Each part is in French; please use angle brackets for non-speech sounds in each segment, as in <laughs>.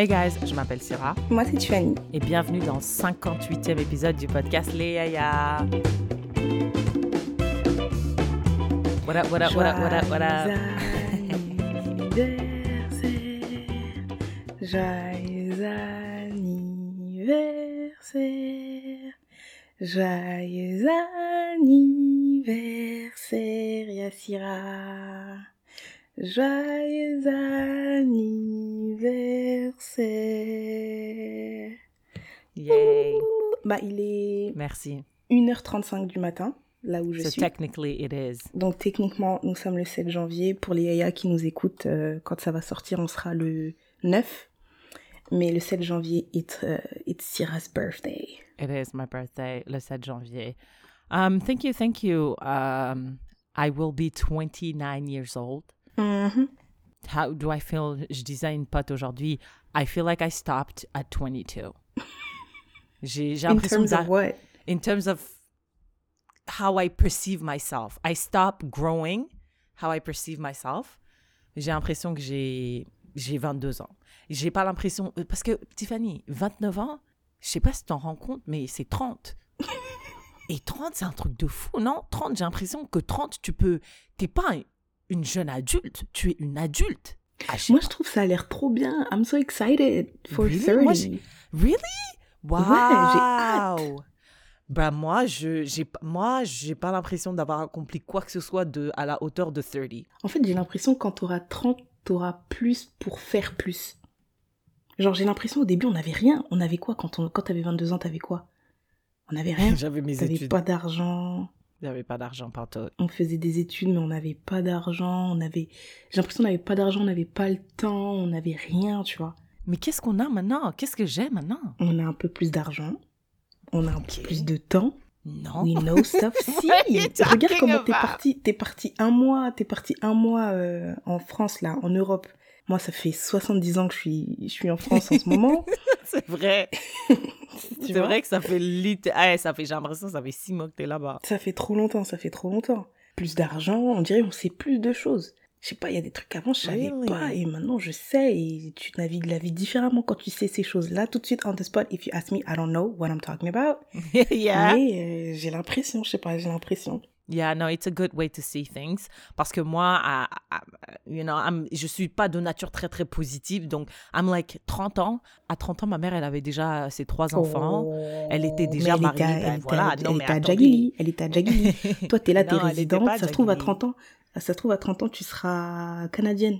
Hey guys, je m'appelle Syrah. Moi, c'est Tiffany. Et bienvenue dans le 58e épisode du podcast Les Yaya. What up, what up, what up, what up, what up? Joyeux anniversaire. Joyeux anniversaire, Yassira. Joyeux anniversaire. Yay. Bah, il est Merci. 1h35 du matin, là où je So suis. technically it is. Donc techniquement, nous sommes le 7 janvier. Pour les Yaya qui nous écoutent, euh, quand ça va sortir, on sera le 9. Mais le 7 janvier, euh, it's Syrah's birthday. It is my birthday, le 7 janvier. Um, thank you, thank you. Um, I will be 29 years old. Mhm. How do I feel? Je disais à une pote aujourd'hui, I feel like I stopped at 22. <laughs> J'ai j'ai In terms of what? in terms of how I perceive myself. I stop growing how I perceive myself. J'ai l'impression que j'ai j'ai 22 ans. J'ai pas l'impression euh, parce que Tiffany, 29 ans, je sais pas si tu t'en rends compte mais c'est 30. <laughs> Et 30 c'est un truc de fou, non? 30, j'ai l'impression que 30 tu peux t'es pas une jeune adulte, tu es une adulte. Ah, Moi, pas. je trouve ça a l'air trop bien. I'm so excited for Really? 30. Moi, Really? Wow! j'ai hâte. Ben moi, je j'ai pas- moi, j'ai pas l'impression d'avoir accompli quoi que ce soit de à la hauteur de 30. En fait, j'ai l'impression quand t'auras 30, t'auras plus pour faire plus. Genre, j'ai l'impression au début, on n'avait rien. On avait quoi quand, on, quand t'avais 22 ans, t'avais quoi? On n'avait rien. <laughs> J'avais mes T'avais études. pas d'argent. J'avais pas d'argent partout. on faisait des études, mais on n'avait pas d'argent, on avait... J'ai l'impression qu'on n'avait pas d'argent, on n'avait pas le temps, on n'avait rien, tu vois. Mais qu'est-ce qu'on a maintenant? Qu'est-ce que j'ai maintenant? On a un peu plus d'argent, on a un peu plus de temps, Non. we know stuff. <laughs> si, regarde comment t'es parti, t'es parti un mois, t'es parti un mois euh, en France, là, en Europe. Moi, ça fait 70 ans que je suis, je suis en France en ce moment. <laughs> C'est vrai. <laughs> C'est vrai que ça fait lit... eh, ça fait j'ai l'impression que ça fait six mois que t'es là-bas. Ça fait trop longtemps, ça fait trop longtemps. Plus d'argent, on dirait on sait plus de choses. Je sais pas, il y a des trucs avant je savais Really? pas et maintenant je sais et tu navigues la vie différemment quand tu sais ces choses-là. Tout de suite on the spot, if you ask me, I don't know what I'm talking about. <laughs> yeah. Mais euh, j'ai l'impression, je sais pas, j'ai l'impression. Yeah, no, it's a good way to see things. Parce que moi, à- à- you know, I'm, je suis pas de nature très, très positive. Donc, I'm like 30 ans. À 30 ans, ma mère, elle avait déjà ses trois enfants. Elle était Oh, déjà elle mariée, était à- ben elle était voilà. à- Non, elle mais était à. Jagili, Elle était à <laughs> Jagili. Toi, t'es là, t'es résidente. Ça se trouve à Jagili. 30 ans. Ça se trouve à 30 ans, tu seras canadienne.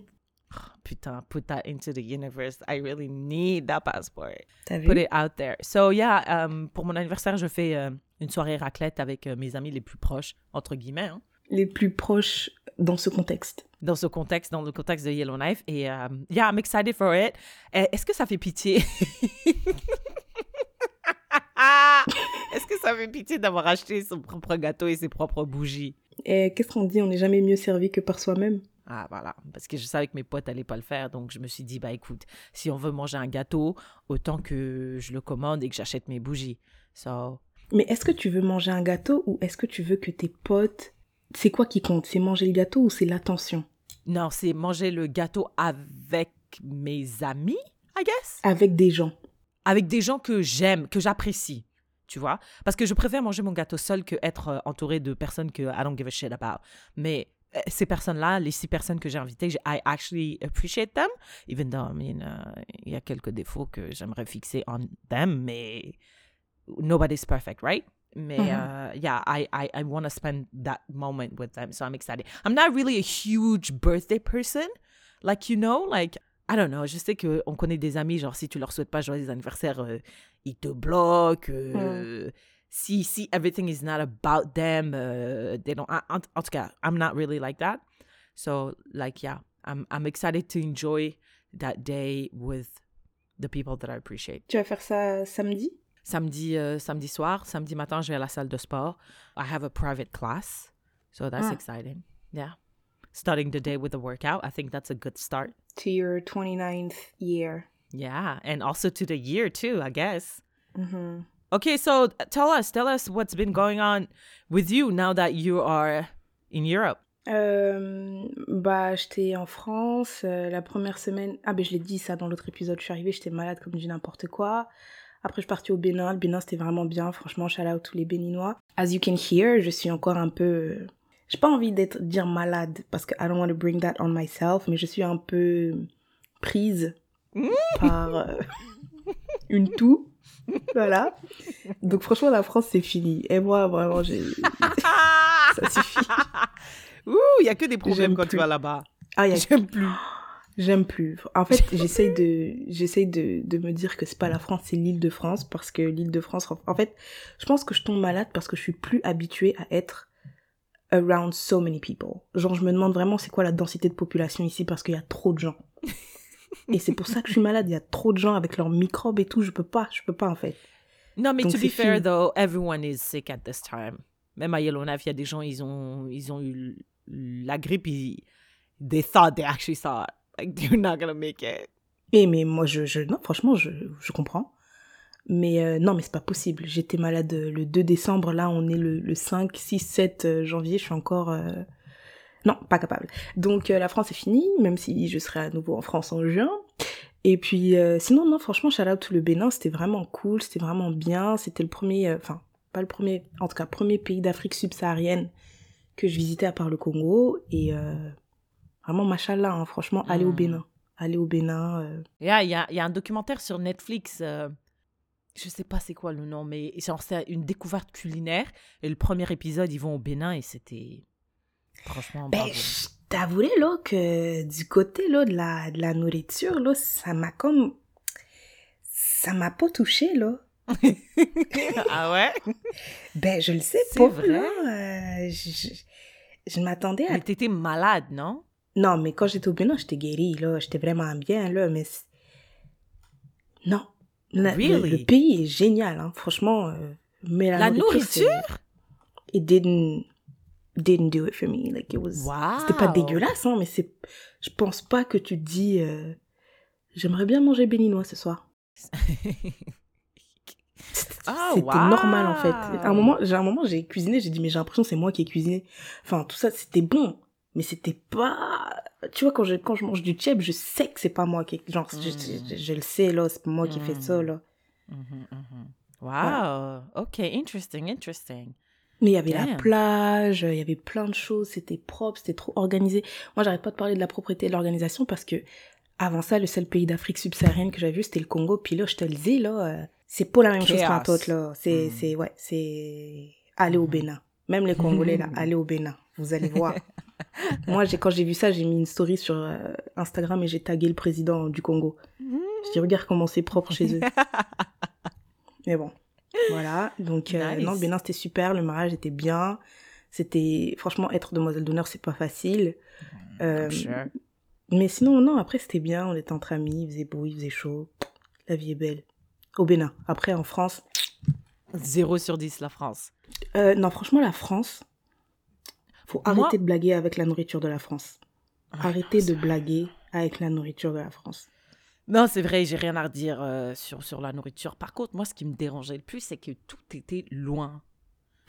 Putain, put that into the universe. I really need that passport. Put it out there. So, yeah, um, pour mon anniversaire, je fais euh, une soirée raclette avec euh, mes amis les plus proches, entre guillemets. hein. Les plus proches dans ce contexte. dans ce contexte, dans le contexte de Yellowknife. Et euh, yeah, I'm excited for it. Euh, Est-ce que ça fait pitié? <laughs> Est-ce que ça fait pitié d'avoir acheté son propre gâteau et ses propres bougies? Et qu'est-ce qu'on dit? On n'est jamais mieux servi que par soi-même. Ah, voilà. Parce que je savais que mes potes n'allaient pas le faire. Donc, je me suis dit, bah écoute, si on veut manger un gâteau, autant que je le commande et que j'achète mes bougies. So, Mais est-ce que tu veux manger un gâteau ou est-ce que tu veux que tes potes... C'est quoi qui compte? C'est manger le gâteau ou c'est l'attention? Non, c'est manger le gâteau avec mes amis, I guess? Avec des gens. avec des gens que j'aime, que j'apprécie, tu vois? Parce que je préfère manger mon gâteau seul que être euh, entouré de personnes que I don't give a shit about. Mais euh, ces personnes-là, les six personnes que j'ai invitées, I actually appreciate them, even though, I mean, euh, il y a quelques défauts que j'aimerais fixer on them, mais nobody's perfect, right? Mais Mhm. euh, yeah, I, I, I want to spend that moment with them, so I'm excited. I'm not really a huge birthday person, like you know, like I don't know. Je sais que on connaît des amis, genre si tu leur souhaites pas joyeux anniversaire, euh, ils te bloquent. euh, Si si everything is not about them, euh, they don't. En- en tout cas, I'm not really like that. So like yeah, I'm I'm excited to enjoy that day with the people that I appreciate. Tu vas faire ça samedi Samedi, euh, samedi soir, samedi matin, je vais à la salle de sport. I have a private class, so that's Ah. exciting. Yeah. Starting the day with a workout, I think that's a good start. To your 29th year. Yeah, and also to the year too, I guess. Mhm. Okay, so tell us, tell us what's been going on with you now that you are in Europe. Euh, bah, j'étais en France euh, la première semaine. Ah, ben je l'ai dit ça dans l'autre épisode. Je suis arrivée, j'étais malade comme du n'importe quoi. Après, je suis partie au Bénin. Le Bénin, c'était vraiment bien. Franchement, shout out tous les Béninois. As you can hear, je suis encore un peu. J'ai pas envie d'être dire malade parce que I don't want to bring that on myself, mais je suis un peu prise par euh, une toux. Voilà. Donc, franchement, la France, c'est fini. Et moi, vraiment, j'ai. <laughs> ça suffit. Ouh, il y a que des problèmes quand tu vas là-bas. Ah, y a J'aime plus. J'aime plus. En fait, <laughs> j'essaye de, j'essaye de, de me dire que c'est pas la France, c'est l'île de France, parce que l'île de France, en fait, je pense que je tombe malade parce que je suis plus habituée à être around so many people. Genre, je me demande vraiment c'est quoi la densité de population ici parce qu'il y a trop de gens. <laughs> Et c'est pour ça que je suis malade. Il y a trop de gens avec leurs microbes et tout. Je peux pas, je peux pas en fait. Non, mais Donc, to be fair, fini. though, everyone is sick at this time. Même à Yellowknife, il y a des gens, ils ont, ils ont eu la grippe, ils, they thought they actually saw it. Like, <laughs> not gonna make it. Et mais moi, je, non, franchement, je, je comprends. Mais euh, non, mais c'est pas possible. J'étais malade euh, le 2 décembre. Là, on est le, le 5, 6, 7 euh, janvier. Je suis encore. euh, Non, pas capable. Donc, la France est finie, même si je serai à nouveau en France en juin. Et puis, sinon, non, franchement, shout out tout le Bénin. C'était vraiment cool. C'était vraiment bien. C'était le premier. Enfin, pas le premier. En tout cas, premier pays d'Afrique subsaharienne que je visitais à part le Congo. Et vraiment, machallah, hein, franchement, aller au Mm. Bénin. Aller au Bénin. euh, Yeah, Il y a, il y a un documentaire sur Netflix, euh, je sais pas c'est quoi le nom, mais genre, c'est une découverte culinaire. Et le premier épisode, ils vont au Bénin et c'était. Franchement, Ben, bravo. je t'avouerai, là, que du côté, là, de la, de la nourriture, là, ça m'a comme... Ça m'a pas touché, là. <laughs> ah ouais? <laughs> Ben, je le sais C'est pas, vrai? là. euh, je je, je m'attendais à... Mais t'étais malade, non? Non, mais quand j'étais au Bénin, j'étais guérie, là. J'étais vraiment bien, là, mais... Non. La- le- le, Really? pays est génial, hein. Franchement, euh, mais la, La nourriture? It didn't... Didn't do it for me. Like, it was... Wow! C'était pas dégueulasse, hein, mais c'est. Je pense pas que tu dis. euh, J'aimerais bien manger béninois ce soir. <laughs> Ah, C'était normal en fait. À un moment, j'ai un moment, j'ai cuisiné, j'ai dit mais j'ai l'impression que c'est moi qui ai cuisiné. Enfin, tout ça, c'était bon, mais c'était pas. Tu vois, quand je quand je mange du tchèp, je sais que c'est pas moi qui. Genre, je, Mm. je- je le sais là, c'est pas moi qui ai fait ça Mm. là. Mhm, mhm. Wow! Ok, interesting, interesting. Mais il y avait la plage, il y avait plein de choses, c'était propre, c'était trop organisé. Moi, j'arrête pas de parler de la propreté et de l'organisation parce que avant ça, le seul pays d'Afrique subsaharienne que j'avais vu, c'était le Congo. Puis là, je te le dis, là, euh, c'est pas la même chose qu'un autre, là. C'est, Mm. c'est, ouais, c'est aller au Mhm. Bénin. Même les Congolais, là, <laughs> aller au Bénin. Vous allez voir. <laughs> <laughs> Moi, j'ai, quand j'ai vu ça, j'ai mis une story sur euh, Instagram et j'ai tagué le président du Congo. Je dis, regarde comment c'est propre chez eux. <laughs> Mais bon, voilà. Donc, euh, Nice. non, le Bénin, c'était super. Le mariage était bien. C'était, franchement, être demoiselle d'honneur, c'est pas facile. Euh, I'm sure. mais sinon, non, après, c'était bien. On était entre amis, il faisait beau, il faisait chaud. La vie est belle. Au Bénin. Après, en France. 0 sur 10, la France. euh, non, franchement, la France. Faut Moi- arrêter de blaguer avec la nourriture de la France. Ah, Arrêtez de blaguer avec la nourriture de la France. Non, c'est vrai, j'ai rien à redire euh, sur, sur la nourriture. Par contre, moi, ce qui me dérangeait le plus, c'est que tout était loin.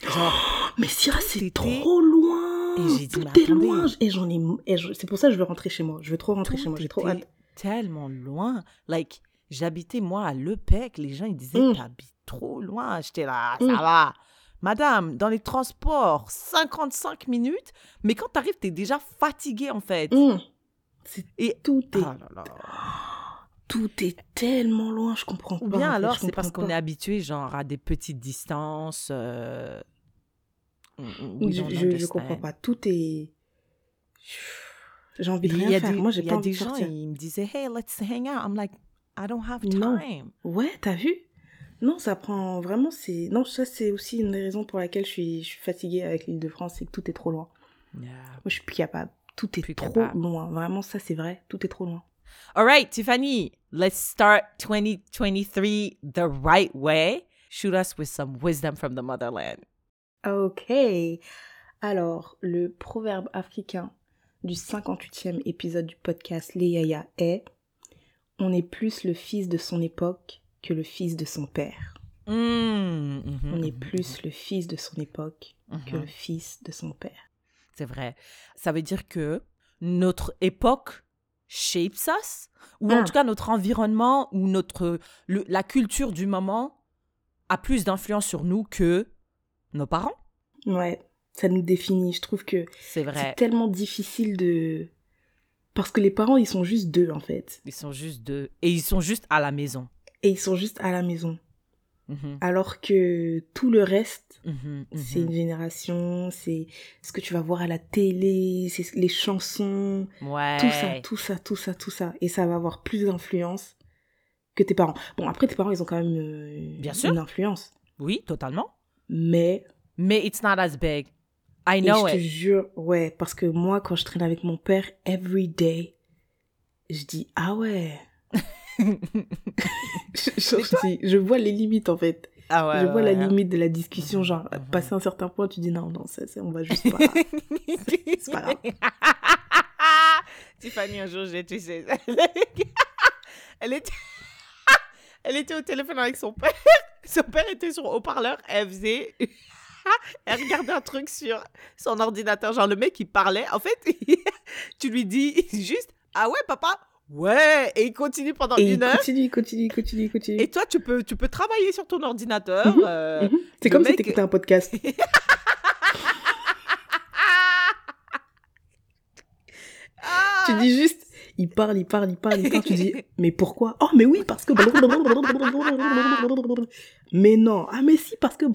Genre, <gasps> Mais Syrah, c'est trop loin. Et j'ai dit, Tout est loin. Et j'en ai. et je- C'est pour ça que je veux rentrer chez moi. Je veux trop rentrer tout chez moi. J'ai trop hâte. tellement loin. Like, j'habitais, moi, à Lepec. Les gens, ils disaient, Mm. t'habites trop loin. J'étais là, ça Mm. va. Madame, dans les transports, 55 minutes. Mais quand t'arrives, t'es déjà fatigué, en fait. Hum. Et tout est Ah là là. tout est tellement loin. Je comprends pas. Ou en bien fait, alors, c'est parce qu'on est habitué, genre, à des petites distances. euh, Je, je, je comprends pas. Tout est. J'ai envie de y rien a faire. des, Moi, j'ai y pas a envie des de gens, sortir. ils me disaient, hey, let's hang out. I'm like, I don't have Non. time. Ouais, t'as vu? Non, ça prend vraiment. C'est non, ça c'est aussi une des raisons pour laquelle je suis, je suis fatiguée avec l'Île-de-France, c'est que tout est trop loin. Yeah. Moi, je suis plus capable. Tout est Plus trop capable. loin. Vraiment, ça c'est vrai. Tout est trop loin. All right, Tiffany, let's start 2023 the right way. Shoot us with some wisdom from the motherland. Ok. Alors, le proverbe africain du 58e épisode du podcast Les Yaya est On est plus le fils de son époque que le fils de son père. Mm, mhm, On est mhm, plus le fils de son époque que le fils de son père. C'est vrai. Ça veut dire que notre époque shapes us, ou en Ah. tout cas notre environnement ou notre le- la culture du moment a plus d'influence sur nous que nos parents? Ouais, ça nous définit. Je trouve que C'est tellement difficile de. Parce que les parents, ils sont juste deux, en fait. Ils sont juste deux et ils sont juste à la maison. Et ils sont juste à la maison. Mhm, Alors que tout le reste, mhm, c'est mhm. une génération, c'est ce que tu vas voir à la télé, c'est les chansons, Ouais. tout ça, tout ça, tout ça, tout ça. Et ça va avoir plus d'influence que tes parents. Bon, après, tes parents, ils ont quand même euh, Bien sûr. une influence. Oui, totalement. Mais, Mais it's not as big. I et know je te it. jure, ouais, parce que moi, quand je traîne avec mon père, every day, je dis, ah ouais. <laughs> <laughs> je, vois les limites, en fait. ah ouais. je vois ouais, la ouais. limite de la discussion, genre, Mhm. passer un certain point, tu dis, non, non, ça, ça, on va juste pas. <laughs> c'est pas grave. <laughs> Tiffany, un jour, j'ai tu sais. Elle était... Elle était au téléphone avec son père. Son père était sur haut-parleur. Elle faisait. Elle regardait un truc sur son ordinateur. Genre, le mec, il parlait. En fait, tu lui dis juste Ah ouais, papa? Ouais Et il continue pendant Et une heure. continue, continue, continue, continue. Et toi, tu peux, tu peux travailler sur ton ordinateur. Mhm. euh, Mhm. C'est comme mec- si t'écoutais un podcast. <laughs> Ah tu dis juste, il parle, il parle, il parle, il parle. Tu dis, <laughs> mais pourquoi? Oh, mais oui, parce que. Mais non. Ah, mais si, parce que.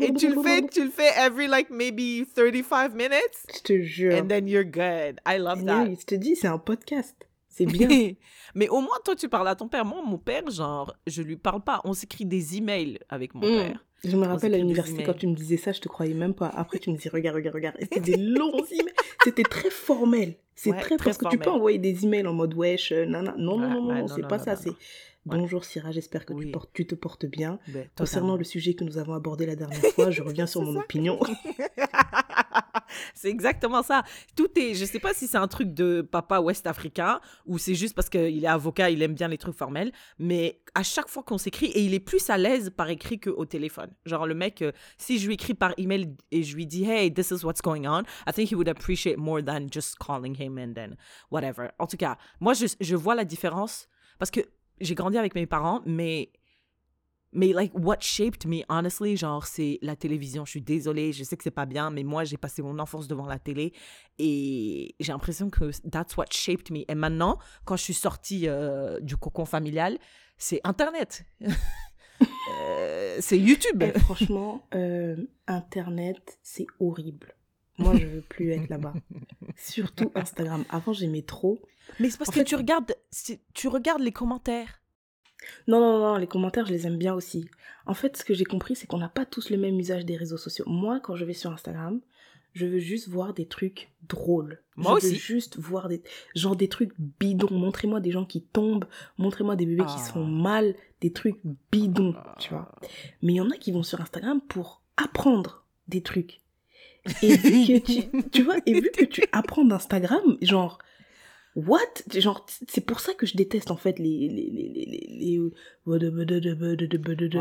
Et tu le fais, tu le fais every like maybe 35 minutes? Je te jure. And then you're good. I love Et that. oui, je te dis, c'est un podcast. C'est bien. <laughs> Mais au moins, toi, tu parles à ton père. Moi, mon père, genre, je lui parle pas. On s'écrit des emails avec mon Mm. père. Je me rappelle à l'université, quand tu me disais ça, je te croyais même pas. Après, tu me dis, regarde, regarde, regarde. Et C'était <laughs> des longs emails. C'était très formel. C'est Ouais, très, très parce que tu peux envoyer des emails en mode wesh, euh, nana. Non, non, Ouais, non, non, ouais, non, non, c'est pas non, ça. C'est bonjour Syrah, j'espère que Oui. tu, portes, tu te portes bien. Ben, Concernant le sujet que nous avons abordé la dernière fois, je <laughs> reviens sur mon ça. opinion. <laughs> c'est exactement ça. Tout est, je sais pas si c'est un truc de papa ouest-africain ou c'est juste parce qu'il est avocat, il aime bien les trucs formels, mais à chaque fois qu'on s'écrit, et il est plus à l'aise par écrit qu'au téléphone. Genre le mec, euh, si je lui écris par email et je lui dis, hey, this is what's going on, I think he would appreciate more than just calling him and then whatever. En tout cas, moi, je, je vois la différence parce que j'ai grandi avec mes parents, mais mais like what shaped me honestly genre c'est la télévision je suis désolée je sais que c'est pas bien mais moi j'ai passé mon enfance devant la télé et j'ai l'impression que that's what shaped me et maintenant quand je suis sortie euh, du cocon familial c'est internet <laughs> Euh, c'est YouTube Eh, franchement, euh, Internet, c'est horrible. Moi, je veux plus être là-bas. <laughs> Surtout Instagram. Avant, j'aimais trop. Mais c'est parce en que fait- tu regardes tu regardes les commentaires Non, non, non, les commentaires, je les aime bien aussi. En fait, ce que j'ai compris, c'est qu'on n'a pas tous le même usage des réseaux sociaux. Moi, quand je vais sur Instagram, je veux juste voir des trucs drôles. Moi je veux aussi. juste voir des, genre des trucs bidons. Montrez-moi des gens qui tombent. Montrez-moi des bébés qui se font Ah. mal. Des trucs bidons, tu vois. Mais il y en a qui vont sur Instagram pour apprendre des trucs. Et vu que tu, <laughs> tu vois, et vu que tu apprends d'Instagram, genre, what? Genre, c'est pour ça que je déteste, en fait, les, les, les, les, les, les,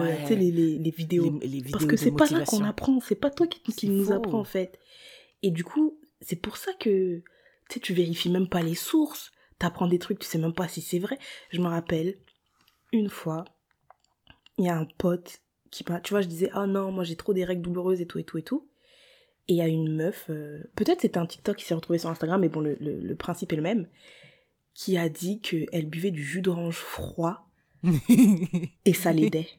Ouais. tu sais, les, les, les vidéos. les, les vidéos Parce que c'est pas là qu'on apprend, c'est pas toi qui, qui nous faux. apprend, en fait. Et du coup, c'est pour ça que, tu sais, tu vérifies même pas les sources, t'apprends des trucs, tu sais même pas si c'est vrai. Je me rappelle, une fois, il y a un pote qui m'a, tu vois, je disais, ah non, moi j'ai trop des règles douloureuses et tout et tout et tout. Et il y a une meuf, euh, peut-être c'était un TikTok qui s'est retrouvé sur Instagram, mais bon, le, le, le principe est le même, qui a dit qu'elle buvait du jus d'orange froid <laughs> et ça l'aidait.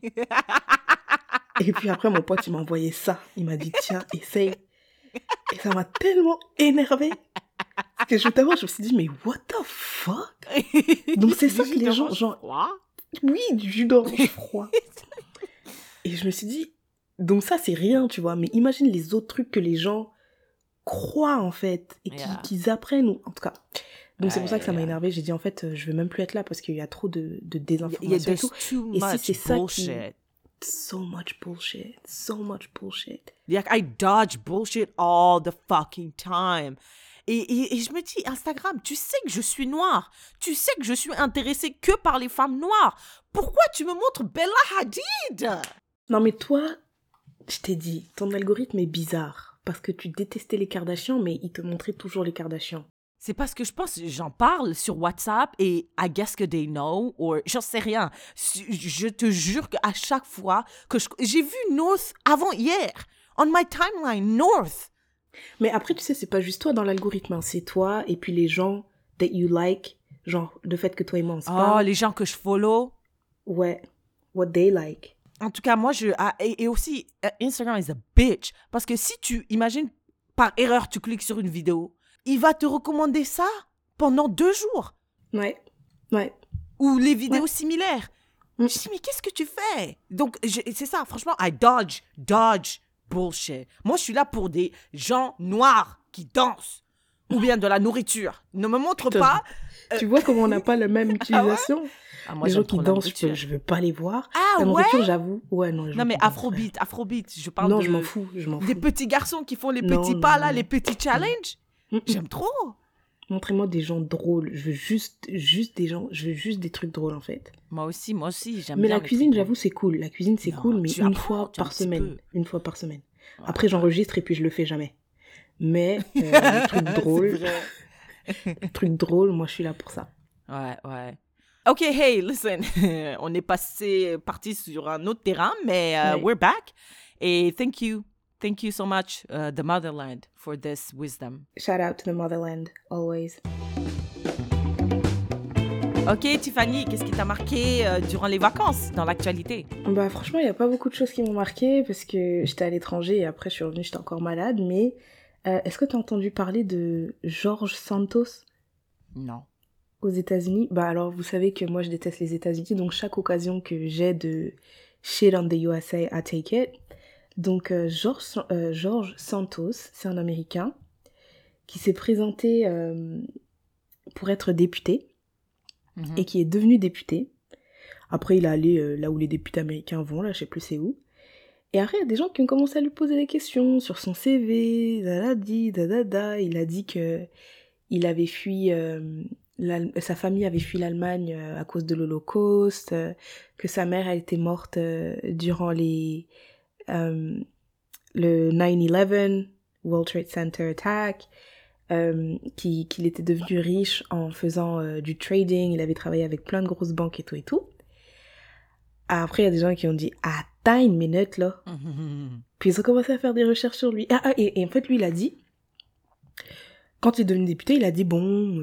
Et puis après, mon pote, il m'a envoyé ça. Il m'a dit, tiens, essaye. Et ça m'a tellement énervé. Parce que je t'avoue, je me suis dit, mais what the fuck? Donc c'est ça que les gens, genre, froid? oui, du jus d'orange froid. <laughs> Et je me suis dit, donc ça c'est rien, tu vois, mais imagine les autres trucs que les gens croient en fait, et Yeah. qu'ils apprennent, ou en tout cas. Donc c'est pour ça que ça m'a énervé. J'ai dit, en fait, je veux même plus être là parce qu'il y a trop de, de Il y a désinformation et tout. too Et si c'est ça qui-. So much bullshit, so much bullshit. Like, I dodge bullshit all the fucking time. Et, et, et je me dis, Instagram, tu sais que je suis noire. Tu sais que je suis intéressée que par les femmes noires. Pourquoi tu me montres Bella Hadid? Non mais toi, je t'ai dit, ton algorithme est bizarre. parce que tu détestais les Kardashians, mais ils te montraient toujours les Kardashians. C'est parce que je pense, j'en parle sur WhatsApp et I guess que they know, ou j'en sais rien. Je te jure qu'à chaque fois que j'ai vu North avant hier, on my timeline, North. Mais après, tu sais, c'est pas juste toi dans l'algorithme, hein. c'est toi et puis les gens that you like, genre le fait que toi et moi on se Oh, les gens que je follow. Ouais, what they like. En tout cas, moi, je. Ah, et, aussi, euh, Instagram is a bitch. Parce que si tu, imagines, par erreur, tu cliques sur une vidéo, il va te recommander ça pendant deux jours. Ouais, ouais. Ou les vidéos similaires. Mm. Je dis, mais qu'est-ce que tu fais? Donc, c'est ça, franchement, I dodge, dodge, bullshit. Moi, je suis là pour des gens noirs qui dansent. Ou bien de la nourriture. Ne me montre pas. Tu vois comment on n'a pas la même <laughs> ah utilisation ah, moi, les gens qui dansent, je, ne veux pas les voir. Ah la nourriture, j'avoue. Ouais, non. non mais Afrobeat, Afrobeat, je parle non, de. je m'en fous, je m'en fous. Des petits garçons qui font les petits pas là, les petits challenges. J'aime trop. Montrez-moi des gens drôles. Je veux juste, juste des gens, je veux juste des trucs drôles en fait. Moi aussi, moi aussi, j'aime Mais la cuisine, j'avoue, c'est cool. La cuisine, c'est cool, mais une fois par semaine. Une fois par semaine. Après, j'enregistre et puis je le fais jamais. Mais <laughs> euh, les trucs drôles, <laughs> les trucs drôles, moi, je suis là pour ça. Ouais, ouais. Ok, hey, listen, <laughs> on est passé, parti sur un autre terrain, mais uh, we're back. Et thank you Thank you so much, uh, the motherland, for this wisdom. Shout out to the motherland, always. Ok, Tiffany, qu'est-ce qui t'a marqué euh, durant les vacances dans l'actualité? Bah franchement, il n'y a pas beaucoup de choses qui m'ont marqué parce que j'étais à l'étranger et après je suis revenue, j'étais encore malade. Mais euh, est-ce que tu as entendu parler de George Santos? Non. Aux États-Unis? Bah alors, vous savez que moi je déteste les États-Unis, donc chaque occasion que j'ai de shit on the USA, I take it. Donc euh, euh, George, Santos, c'est un Américain qui s'est présenté euh, pour être député mhm. et qui est devenu député. Après, il est allé là où les députés américains vont, là, je sais plus c'est où. Et après, il y a des gens qui ont commencé à lui poser des questions sur son CV, dadadi, dadada. Il a dit que avait fui, sa famille avait fui l'Allemagne à cause de l'Holocauste, que sa mère a été morte durant les, euh, le 9-11, World Trade Center Attack, euh, qu'il était devenu riche en faisant euh, du trading, il avait travaillé avec plein de grosses banques et tout et tout. Après, il y a des gens qui ont dit Attends une minute là. Puis ils ont commencé à faire des recherches sur lui. Ah, ah et, en fait, lui, il a dit Quand il est devenu député, il a dit Bon,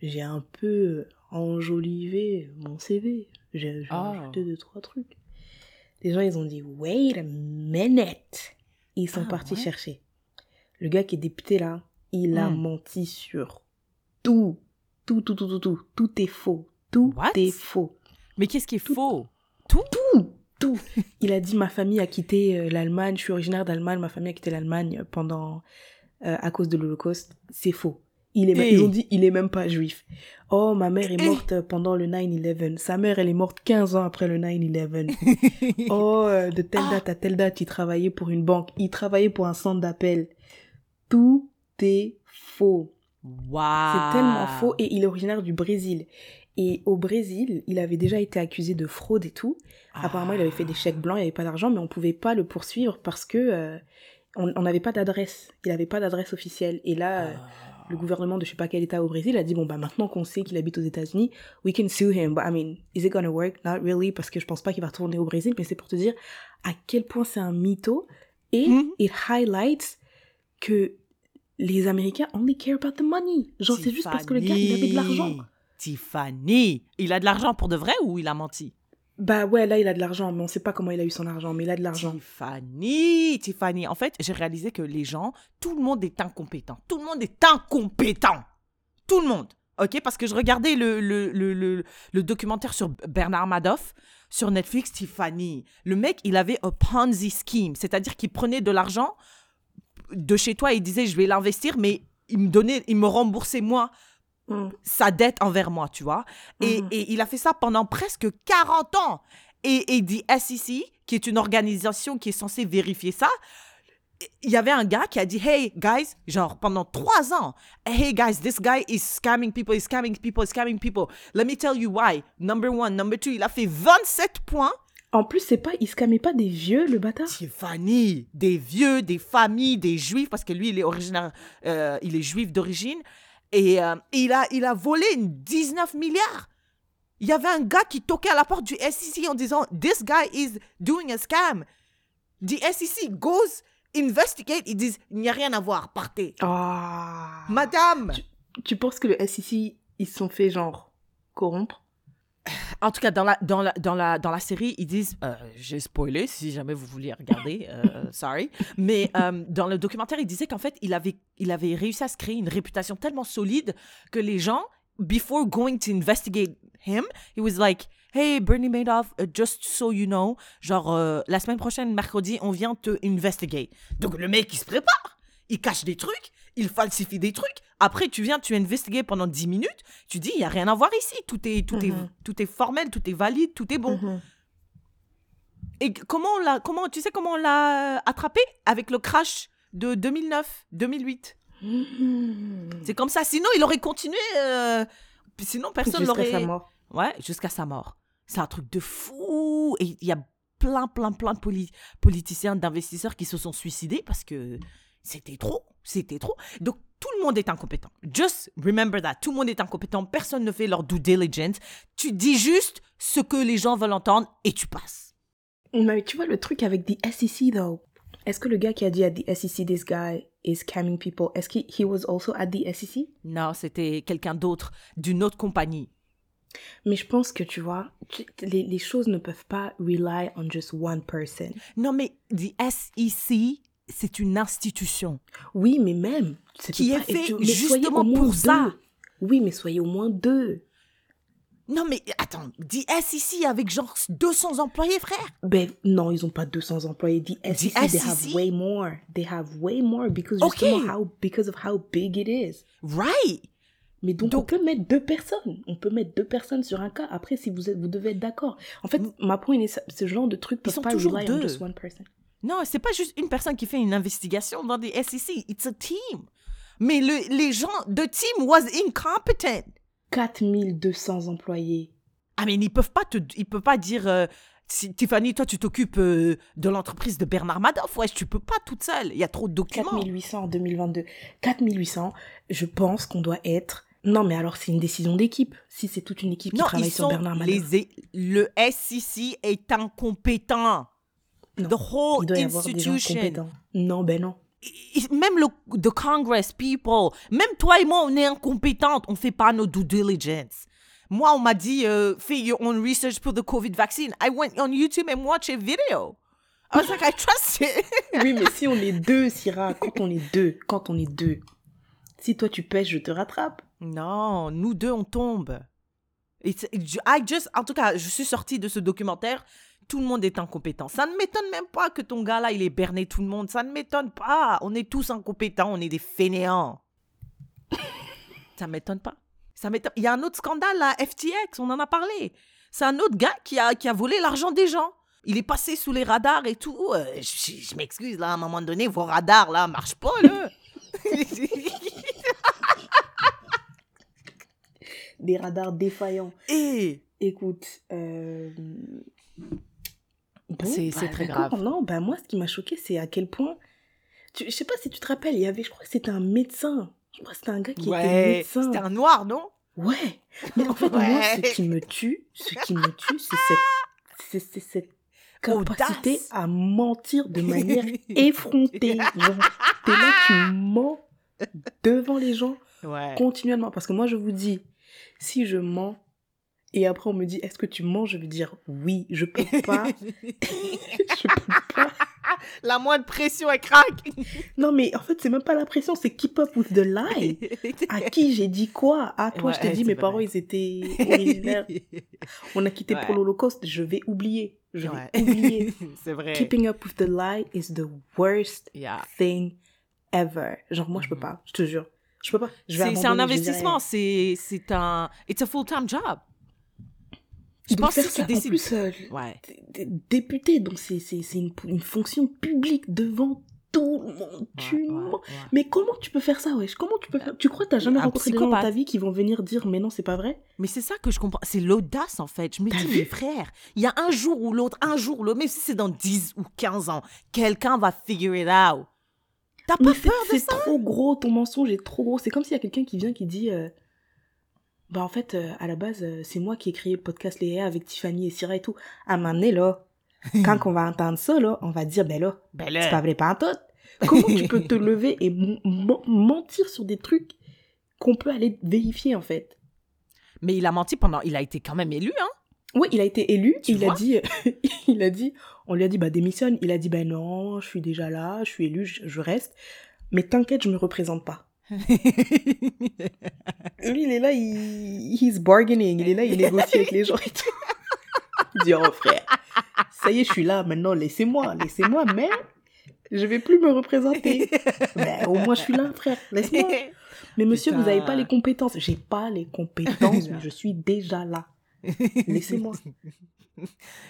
j'ai un peu enjolivé mon CV. J'ai ah. ajouté deux, trois trucs. Les gens, ils ont dit, wait a minute. Ils sont ah, partis chercher. Le gars qui est député là, il a hmm. menti sur tout. Tout, tout, tout, tout, tout. Tout est faux. Tout est faux. Mais qu'est-ce qui est faux? Tout? Tout Tout Il a dit, ma famille a quitté euh, l'Allemagne, je suis originaire d'Allemagne, ma famille a quitté l'Allemagne pendant... Euh, à cause de l'Holocauste. C'est faux. Il est, Ils ont dit, il est même pas juif. Oh, ma mère est morte pendant le 9-11. Sa mère, elle est morte 15 ans après le 9-11. <laughs> oh, euh, de telle date à telle date, il travaillait pour une banque. Il travaillait pour un centre d'appel. Tout est faux. Wow. C'est tellement faux. Et il est originaire du Brésil. Et au Brésil, il avait déjà été accusé de fraude et tout. Apparemment, il avait fait des chèques blancs, il n'y avait pas d'argent, mais on pouvait pas le poursuivre parce que euh, on n'avait pas d'adresse. Il n'avait pas d'adresse officielle. Et là, euh, ah le gouvernement de je sais pas quel état au Brésil a dit bon bah maintenant qu'on sait qu'il habite aux États-Unis, we can sue him. But I mean, is it gonna work? Not really parce que je pense pas qu'il va retourner au Brésil, mais c'est pour te dire à quel point c'est un mytho et hmm? it highlights que les Américains only care about the money. Genre c'est juste parce que le gars il avait de l'argent. Tiffany, il a de l'argent pour de vrai ou il a menti? Bah ouais, là, il a de l'argent, mais on sait pas comment il a eu son argent, mais il a de l'argent. Tiffany, Tiffany. En fait, j'ai réalisé que les gens, tout le monde est incompétent. Tout le monde est incompétent. Tout le monde. OK? Parce que je regardais le, le, le, le, documentaire sur Bernard Madoff sur Netflix, Tiffany. Le mec, il avait un Ponzi scheme, c'est-à-dire qu'il prenait de l'argent de chez toi il disait je vais l'investir, mais il me donnait, il me remboursait moi Mm. sa dette envers moi, tu vois. Et, mm. et, il a fait ça pendant presque 40 ans. Et, et dit SEC, qui est une organisation qui est censée vérifier ça, il y avait un gars qui a dit Hey guys, genre pendant trois ans, Hey guys, this guy is scamming people, is scamming people, is scamming people. Let me tell you why. Number one, number two, il a fait 27 points En plus, c'est pas, il pas des vieux, le bâtard. Tiffany, des vieux, des familles, des juifs, parce que lui, il est originaire, euh, il est juif d'origine, et euh, il, a, il a volé 19 milliards. Il y avait un gars qui toquait à la porte du SEC en disant This guy is doing a scam. The SEC goes investigate. Ils disent Il n'y a rien à voir, partez. Ah. Madame Tu penses que le SEC, ils se sont fait genre corrompre? En tout cas, dans la, dans la, dans la, dans la série, ils disent euh, J'ai spoilé si jamais vous vouliez regarder, euh, <laughs> sorry. Mais euh, dans le documentaire, il disait qu'en fait, il avait, il avait réussi à se créer une réputation tellement solide que les gens, before going to investigate him, he was like Hey, Bernie Madoff, uh, just so you know, genre, la semaine prochaine, mercredi, on vient te investigate. Donc, le mec, il se prépare. Il cache des trucs, il falsifie des trucs. Après, tu viens, tu investigues pendant 10 minutes. Tu dis, il n'y a rien à voir ici. Tout est, tout, est, Mhm. tout est formel, tout est valide, tout est bon. Mhm. Et comment, on l'a, comment, tu sais comment on l'a attrapé? Avec le crash de 2009, 2008. Mhm. C'est comme ça. Sinon, il aurait continué. euh, sinon, personne Jusqu'à l'aurait. sa mort. Ouais, jusqu'à sa mort. C'est un truc de fou. Et il y a plein, plein, plein de poli- politiciens, d'investisseurs qui se sont suicidés parce que c'était trop. C'était trop. Donc, tout le monde est incompétent. Just remember that. Tout le monde est incompétent. Personne ne fait leur due diligence. Tu dis juste ce que les gens veulent entendre et tu passes. Mais tu vois le truc avec the SEC though. Est-ce que le gars qui a dit à the SEC this guy is scamming people, est-ce qu'il he was also at the SEC? Non, c'était quelqu'un d'autre, d'une autre compagnie. Mais je pense que tu vois, tu- les, les choses ne peuvent pas rely on just one person. Non, mais the SEC, c'est une institution. Oui, mais même. Qui peut est pas fait soyez justement au moins pour ça. deux. Oui, mais soyez au moins deux. Non, mais attends, the SEC avec genre 200 employés, frère. Ben non, ils ont pas 200 employés. The SEC, they have way more. They have way more because Ok. justement how because of how big it is. Right. Mais donc, Donc- on peut mettre deux personnes. On peut mettre deux personnes sur un cas. Après, si vous êtes, vous devez être d'accord. En fait, ma point est ce genre de trucs peuvent sont pas toujours rely on deux. just one person. Non, c'est pas juste une personne qui fait une investigation dans des SEC. It's a team. Mais le, les gens, the team was incompetent. 4200 employés. Ah, mais ils peuvent pas te, ils peuvent pas dire, euh, Tiffany, toi, tu t'occupes euh, de l'entreprise de Bernard Madoff. Ouais, tu peux pas toute seule. Il y a trop de documents. 4800 en 2022. 4800, je pense qu'on doit être... Non, mais alors c'est une décision d'équipe. Si c'est toute une équipe qui travaille ils sur sont Bernard Madoff. les, le SEC est incompétent. Non, The whole Il doit y avoir des gens institution. Non, ben non. Même le the Congress people, même toi et moi, on est incompétentes. On fait pas nos due diligence. Moi, on m'a dit, euh, fais your own research for the COVID vaccine. I went on YouTube and watched a video. I was like, I trust it. <laughs> Oui, mais si on est deux, <laughs> Syrah, quand on est deux, quand on est deux, si toi tu pêches, je te rattrape. non, nous deux, on tombe. It's- I just, en tout cas, je suis sortie de ce documentaire. Tout le monde est incompétent. Ça ne m'étonne même pas que ton gars là, il ait berné tout le monde. Ça ne m'étonne pas. On est tous incompétents. On est des fainéants. <laughs> Ça m'étonne pas. Ça m'étonne. Il y a un autre scandale là, FTX. On en a parlé. C'est un autre gars qui a, qui a volé l'argent des gens. Il est passé sous les radars et tout. Euh, je je m'excuse là, à un moment donné, vos radars là marchent pas là. Des radars défaillants. et Écoute, euh... bon, C'est- bah, c'est très grave. Non, bah moi, ce qui m'a choqué, c'est à quel point... Tu- je sais pas si tu te rappelles, il y avait, je crois que c'était un médecin. Je crois que c'était un gars qui était médecin. c'était un noir, non? Ouais. Mais en fait, <laughs> moi, ce qui me tue, ce qui me tue, c'est cette, c'est, c'est cette capacité Audace. à mentir de manière <laughs> effrontée. Genre, t'es là, tu mens devant les gens Ouais. continuellement. Parce que moi, je vous dis, si je mens, et après on me dit, est-ce que tu mens Je vais dire, oui, je peux pas. <laughs> <laughs> je peux pas. <laughs> La moindre pression, elle craque. Non, mais en fait, c'est même pas la pression, c'est keep up with the lie. À qui j'ai dit quoi? Ah, toi, je t'ai Ouais, dit, mes vrai. parents, ils étaient originaires. On a quitté pour l'Holocauste, je vais oublier. Je vais oublier. c'est vrai. Keeping up with the lie is the worst Yeah. thing ever. Genre, moi, je peux Mhm. pas, je te jure. Je peux pas. C'est un investissement, c'est c'est un it's a full-time job. Je pense que décides- En plus, euh, Ouais. député, donc c'est c'est- c'est une, une fonction publique devant tout le monde. Ouais, ouais. Mais comment tu peux faire ça, wesh? Comment tu peux faire? Tu crois que t'as jamais rencontré des gens dans ta vie qui vont venir dire mais non, c'est pas vrai? Mais c'est ça que je comprends. C'est l'audace, en fait. Je me dis, vu? mes frères, il y a un jour ou l'autre, un jour ou l'autre, même si c'est dans 10 ou 15 ans, quelqu'un va figure it out. T'as Mais pas c'est peur de c'est ça? trop gros, ton mensonge est trop gros. C'est comme s'il y a quelqu'un qui vient qui dit euh, Bah en fait, euh, à la base, euh, c'est moi qui ai créé le podcast Léa avec Tiffany et Syrah et tout. À un moment donné, là, <laughs> quand on va entendre ça, là, on va dire Ben là, Ben c'est là, pas vrai, pas un tout. Comment tu peux te <laughs> lever et mentir sur des trucs qu'on peut aller vérifier en fait? Mais il a menti pendant. Il a été quand même élu, hein. Oui, il a été élu. Tu il a dit, <laughs> il a dit, on lui a dit bah démissionne. Il a dit bah non, je suis déjà là, je suis élu, je, je reste. Mais t'inquiète, je me représente pas. <laughs> Lui, il est là, il he's bargaining, il est là, il négocie avec les gens et tout. Il dit oh frère, ça y est, je suis là maintenant, laissez-moi, laissez-moi, mais je vais plus me représenter. Ben, au moins je suis là, frère, laisse-moi. Mais monsieur, vous n'avez pas les compétences. J'ai pas les compétences, mais je suis déjà là. Laissez-moi.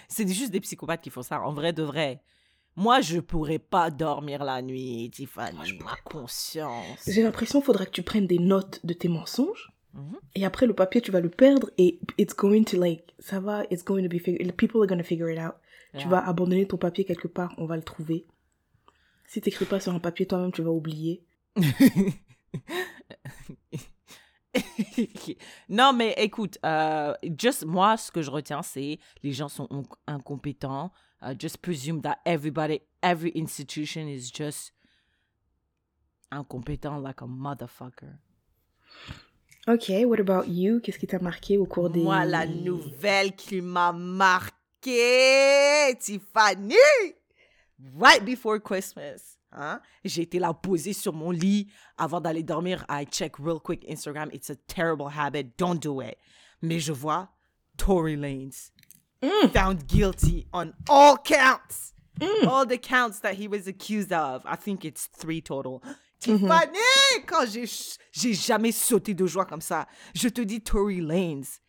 c'est juste des psychopathes qui font ça. En vrai, de vrai. Moi, je pourrais pas dormir la nuit, Tiffany. Moi, je Ma conscience. J'ai l'impression qu'il faudra que tu prennes des notes de tes mensonges. Mhm. Et après, le papier, tu vas le perdre et it's going to like, ça va, it's going to be, fig- people are going to figure it out. Tu vas abandonner ton papier quelque part, on va le trouver. Si t'écris pas sur un papier, toi-même, tu vas oublier. <laughs> non, mais écoute, euh, just moi, ce que je retiens, c'est les gens sont in- incompétents. Uh, just presume that everybody, every institution is just incompétent like a motherfucker. Ok, what about you? Qu'est-ce qui t'a marqué au cours des... Moi, la nouvelle qui m'a marqué, Tiffany, right before Christmas. Hein? J'ai été là posée sur mon lit avant d'aller dormir. I check real quick Instagram. It's a terrible habit. Don't do it. Mais je vois Tory Lanez Mm. found guilty on all counts. Mm. All the counts that he was accused of. I think it's three total. Mm-hmm. Tiffany, quand j'ai j'ai jamais sauté de joie comme ça. Je te dis Tory Lanez.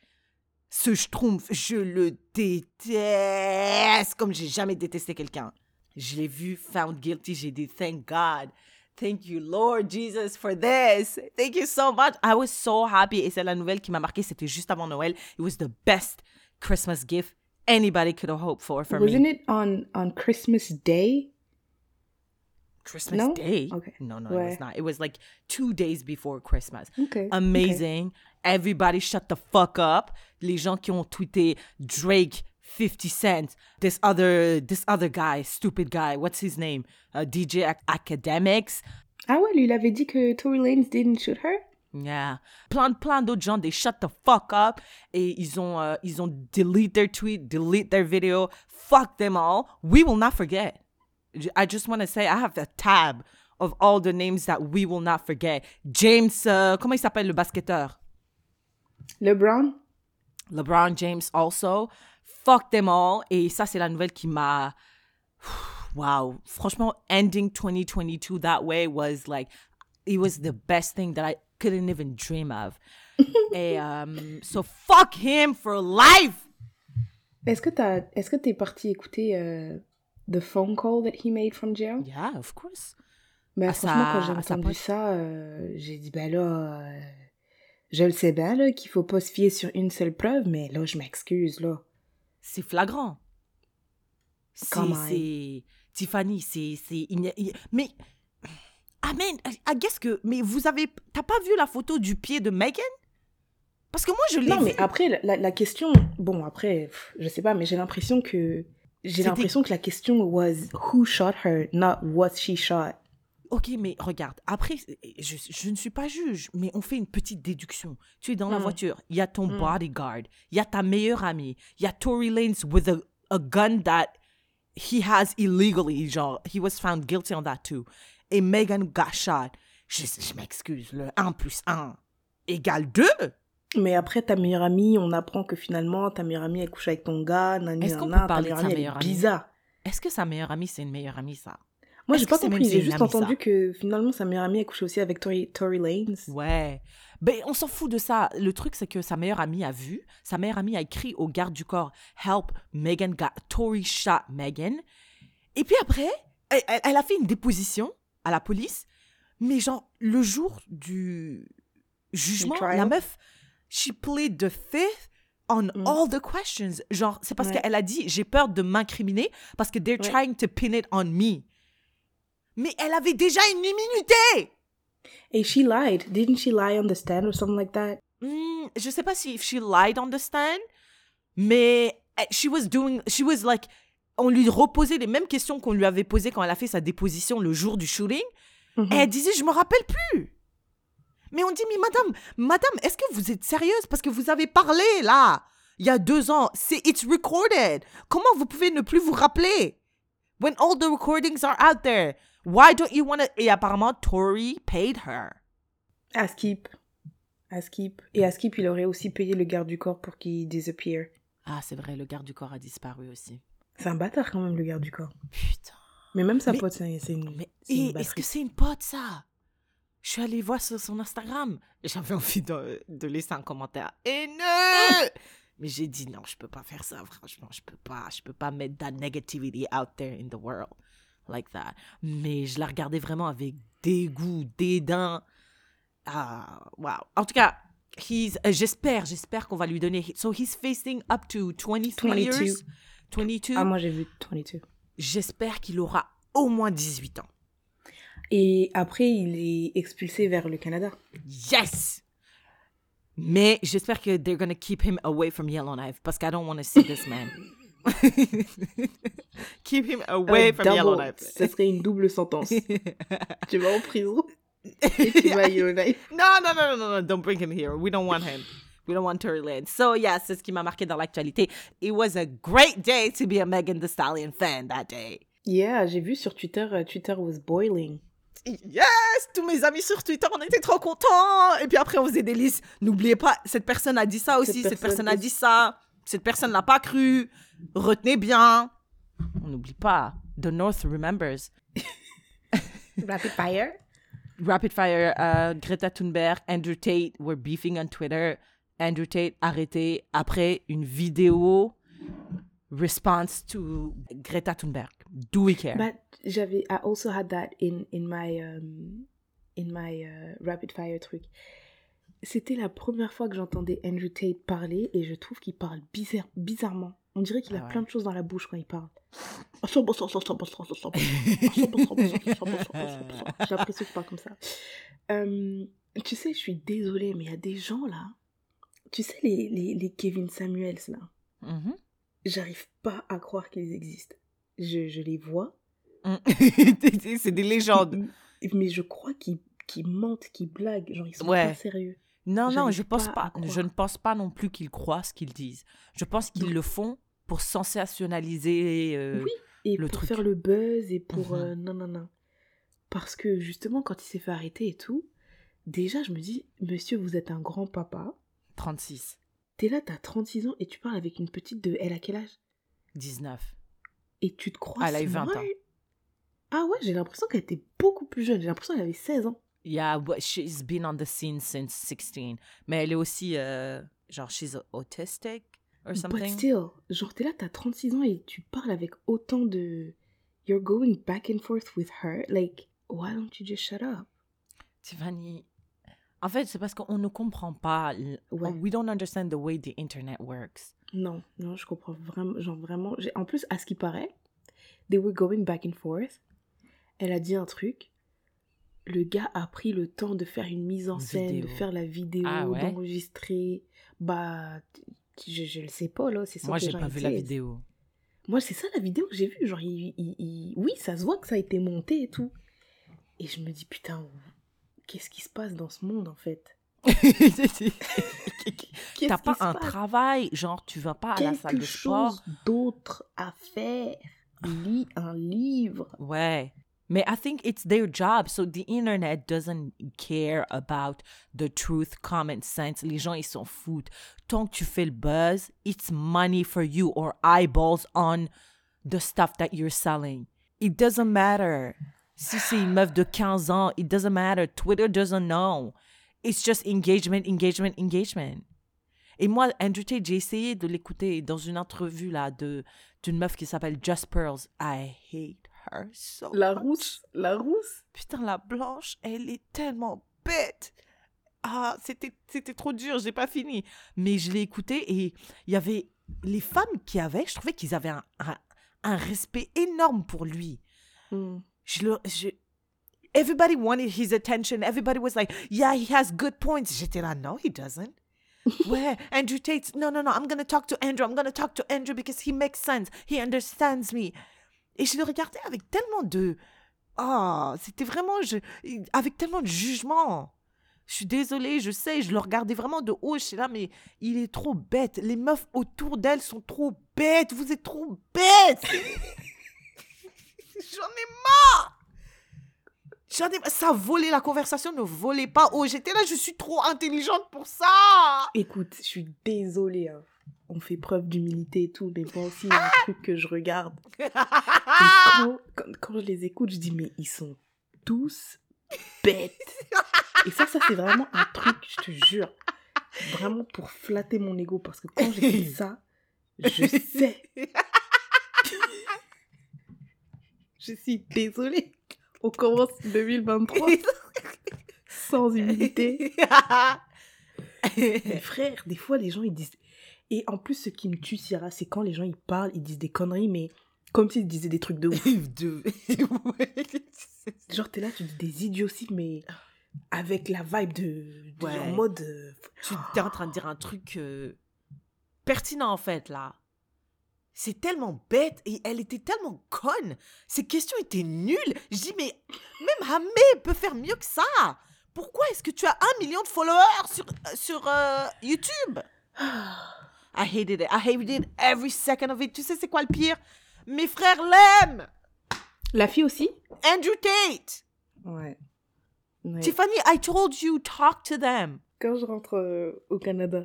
Ce schtroumpf, je le déteste comme j'ai jamais détesté quelqu'un. Je l'ai vu found guilty, j'ai dit thank God. Thank you Lord Jesus for this. Thank you so much. I was so happy et c'est la nouvelle qui m'a marqué, c'était juste avant Noël. It was the best Christmas gift anybody could have hoped for for me. Wasn't it on, on Christmas Day? Christmas No? Day? Okay. No, no, it was not. It was like two days before Christmas. Okay. Amazing. Everybody shut the fuck up. Les gens qui ont tweeté Drake, 50 Cent, this other, this other guy, stupid guy, what's his name? Uh, DJ Ac- Academics. Ah ouais, lui, il avait dit que Tory Lanez didn't shoot her? Yeah. Plein, plein d'autres gens, they shut the fuck up. Et ils ont, euh, ils ont delete their tweet, delete their video. Fuck them all. We will not forget. I just want to say, I have a tab of all the names that we will not forget. James, euh, comment il s'appelle le basketteur? LeBron? LeBron James also. Fuck them all. Et ça, c'est la nouvelle qui m'a. <sighs> Wow. Franchement, ending 2022 that way was like, it was the best thing that I couldn't even dream of. <laughs> Et um, so fuck him for life. Est-ce que t'as, est-ce que t'es parti écouter euh, the phone call that he made from jail? Yeah, of course. Ben, À franchement, sa- quand j'ai entendu ça, euh, j'ai dit, ben là, euh, je le sais bien, là, qu'il faut pas se fier sur une seule preuve, mais là, je m'excuse, là. C'est flagrant. C'est, Tiffany, c'est, c'est, il n'y a- il- mais, amen, I guess que, mais vous avez, t'as pas vu la photo du pied de Megan? Parce que moi, je l'ai Non, vu. mais après, la- la, question, bon, après, pff, je sais pas, mais j'ai l'impression que, j'ai l'impression que la question was who shot her, not what she shot. Ok, mais regarde, après, je, je ne suis pas juge, mais on fait une petite déduction. Tu es dans la Mm. voiture, il y a ton bodyguard, il y a ta meilleure amie, il y a Tory Lanez with a, a gun that he has illegally, genre, he was found guilty on that too. Et Megan got shot. Je, je m'excuse, le 1 plus 1 égale 2. Mais après, ta meilleure amie, on apprend que finalement, ta meilleure amie, elle couche avec ton gars, nani, Est-ce qu'on peut parler de sa meilleure amie bizarre. Est-ce que sa meilleure amie, c'est une meilleure amie, ça? Moi, Est-ce j'ai que pas compris, j'ai juste entendu que finalement, sa meilleure amie, elle couchait aussi avec Tory, Tory Lanez. Ouais. Ben, on s'en fout de ça. Le truc, c'est que sa meilleure amie a vu. Sa meilleure amie a écrit au garde du corps Help, Megan got Tory shot Megan. Et puis après, elle a fait une déposition à la police, mais genre, le jour du jugement, la meuf, she played the fifth on Mm. all the questions. Genre, c'est parce Ouais. qu'elle a dit, j'ai peur de m'incriminer parce que they're Ouais. trying to pin it on me. Mais elle avait déjà une immunité. Et she lied. Didn't she lie on the stand or something like that? Hmm, je sais pas si if she lied on the stand, mais eh, she was doing, she was like, on lui reposait les mêmes questions qu'on lui avait posées quand elle a fait sa déposition le jour du shooting. Mhm. Et elle disait, je me rappelle plus. Mais on dit, mais madame, madame, est-ce que vous êtes sérieuse? Parce que vous avez parlé là, il y a deux ans. C'est it's recorded. Comment vous pouvez ne plus vous rappeler? When all the recordings are out there, why don't you want to Et apparemment, Tori paid her. À Skip. À Skip. Et à Skip, il aurait aussi payé le garde du corps pour qu'il disappear. Ah, c'est vrai, le garde du corps a disparu aussi. C'est un bâtard quand même, le garde du corps. Putain. Mais même sa Mais- pote, c'est une. Mais et est-ce que c'est une pote, ça? Je suis allée voir sur son Instagram. et J'avais envie de, de laisser un commentaire haineux. <laughs> Mais j'ai dit non, je peux pas faire ça, franchement. Je peux pas. Je peux pas mettre that negativity out there in the world like that. Mais je la regardais vraiment avec dégoût, dédain. Ah, wow. En tout cas, he's, euh, j'espère, j'espère qu'on va lui donner. So he's facing up to 23 22. years. 22. Ah, moi j'ai vu 22. J'espère qu'il aura au moins 18 ans. Et après, il est expulsé vers le Canada. Yes! Mais j'espère que they're gonna keep him away from Yellowknife parce que I don't want to see this man. <laughs> keep him away Euh, from Yellowknife. Ça serait une double sentence. <laughs> tu vas en prison <laughs> et tu vas à Yellowknife. No, no, no, no, no, no, don't bring him here. We don't want him. We don't want Tory Lane. So, yeah, c'est ce qui m'a marqué dans l'actualité. It was a great day to be a Megan Thee Stallion fan that day. Yeah, j'ai vu sur Twitter, euh, Twitter was boiling. Yes! Tous mes amis sur Twitter, on était trop contents. Et puis après, on faisait des listes. N'oubliez pas, cette personne a dit ça aussi, cette, Cette personne, personne a dit ça, cette personne l'a pas cru. Retenez bien. On n'oublie pas. The North remembers. <laughs> Rapid fire. Rapid fire, euh, Greta Thunberg, Andrew Tate were beefing on Twitter. Andrew Tate arrêté après une vidéo response to Greta Thunberg. Do we care? But j'avais, I also had that in, in my, um, in my uh, rapid fire truc. C'était la première fois que j'entendais Andrew Tate parler et je trouve qu'il parle bizarre, bizarrement. On dirait qu'il a Ah ouais. plein de choses dans la bouche quand il parle. J'ai l'impression qu'il parle comme ça. Euh, tu sais, je suis désolée, mais il y a des gens là. Tu sais, les, les, les Kevin Samuels là. Mhm. J'arrive pas à croire qu'ils existent. Je, je les vois, Mm. <laughs> C'est des légendes. mais je crois qu'ils mentent, qu'ils blaguent. Genre, ils sont Ouais. pas sérieux. Non, non, je pense pas. Je ne pense pas non plus qu'ils croient ce qu'ils disent. Je pense qu'ils le font pour sensationnaliser. euh, oui, et le pour truc. faire le buzz et pour. Mhm. euh, non, non, non. Parce que justement, quand il s'est fait arrêter et tout, déjà, je me dis, monsieur, vous êtes un grand papa. 36, T'es là, t'as 36 ans et tu parles avec une petite de. Elle a quel âge? 19. Et tu te crois. Elle a eu 20 smart ans. Ah ouais, j'ai l'impression qu'elle était beaucoup plus jeune. J'ai l'impression qu'elle avait 16 ans. Yeah, but she's been on the scene since 16. Mais elle est aussi, euh, genre, she's autistic or But something. still, genre t'es là, t'as 36 ans et tu parles avec autant de... You're going back and forth with her. Like, why don't you just shut up? Tiffany, en fait, c'est parce qu'on ne comprend pas. Ouais. We don't understand the way the internet works. Non, non, je comprends vraiment, genre vraiment... En plus, à ce qui paraît, they were going back and forth. Elle a dit un truc. Le gars a pris le temps de faire une mise en scène, de faire la vidéo, Ah ouais? d'enregistrer. Bah, je, je le sais pas, là. C'est ça Moi, j'ai pas vu la vidéo. Moi, c'est ça la vidéo que j'ai vue. Genre, il, il- il- oui, ça se voit que ça a été monté et tout. Et je me dis, putain, qu'est-ce qui se passe dans ce monde, en fait? <laughs> T'as pas un travail, genre, tu vas pas à la salle de sport. chose d'autre à faire. Lis un livre. Ouais. Mais I think it's their job. So the internet doesn't care about the truth, common sense. Les gens, ils s'en foutent. Tant que tu fais le buzz, it's money for you or eyeballs on the stuff that you're selling. It doesn't matter. Si c'est une meuf de 15 ans, it doesn't matter. Twitter doesn't know. It's just engagement, engagement, engagement. Et moi, Andrew Tate, j'ai essayé de l'écouter dans une entrevue là de d'une meuf qui s'appelle Just Pearls. I hate her so La much. rousse, la rousse? Putain, la blanche, elle est tellement bête. Ah, c'était, c'était trop dur, j'ai pas fini. Mais je l'ai écouté et il y avait les femmes qui avaient, je trouvais qu'ils avaient un, un, un respect énorme pour lui. Hmm. Je le, je, everybody wanted his attention. Everybody was like, yeah, he has good points. J'étais là, no, he doesn't? <laughs> Ouais, Andrew Tate, no, no, no, I'm gonna talk to Andrew. I'm gonna talk to Andrew because he makes sense. He understands me. Et je le regardais avec tellement de. Ah, c'était vraiment. Je, avec tellement de jugement. Je suis désolée, je sais, je le regardais vraiment de haut. Je suis là, mais il est trop bête. Les meufs autour d'elle sont trop bêtes. Vous êtes trop bêtes. <laughs> J'en ai marre. J'en ai Ça a volé la conversation, ne volez pas. Oh, j'étais là, je suis trop intelligente pour ça. Écoute, je suis désolée. hein. On fait preuve d'humilité et tout, mais moi aussi, il y a un truc que je regarde. Et <laughs> quand, quand, quand je les écoute, je dis, mais ils sont tous bêtes. Et ça, ça, c'est vraiment un truc, je te jure. Vraiment pour flatter mon ego. Parce que quand j'écoute <laughs> ça, je sais. Je suis désolée. On commence 2023 <laughs> sans humilité. <laughs> Mais frère, des fois, les gens, ils disent... Et en plus, ce qui me tue, Sierra, c'est quand les gens, ils parlent, ils disent des conneries, mais comme s'ils disaient des trucs de ouf. De-. <laughs> Genre, t'es là, tu dis des idioties, mais avec la vibe de... de Ouais. En mode... euh, Tu es en train de dire un truc euh, pertinent en fait là. C'est tellement bête et elle était tellement conne. Ses questions étaient nulles. Je dis mais même Hamé peut faire mieux que ça. Pourquoi est-ce que tu as un million de followers sur, sur euh, YouTube? I hated it. I hated it every second of it. Tu sais c'est quoi le pire? Mes frères l'aiment. La fille aussi? Andrew Tate. Ouais. Ouais. Tiffany, I told you talk to them. Quand je rentre euh, au Canada,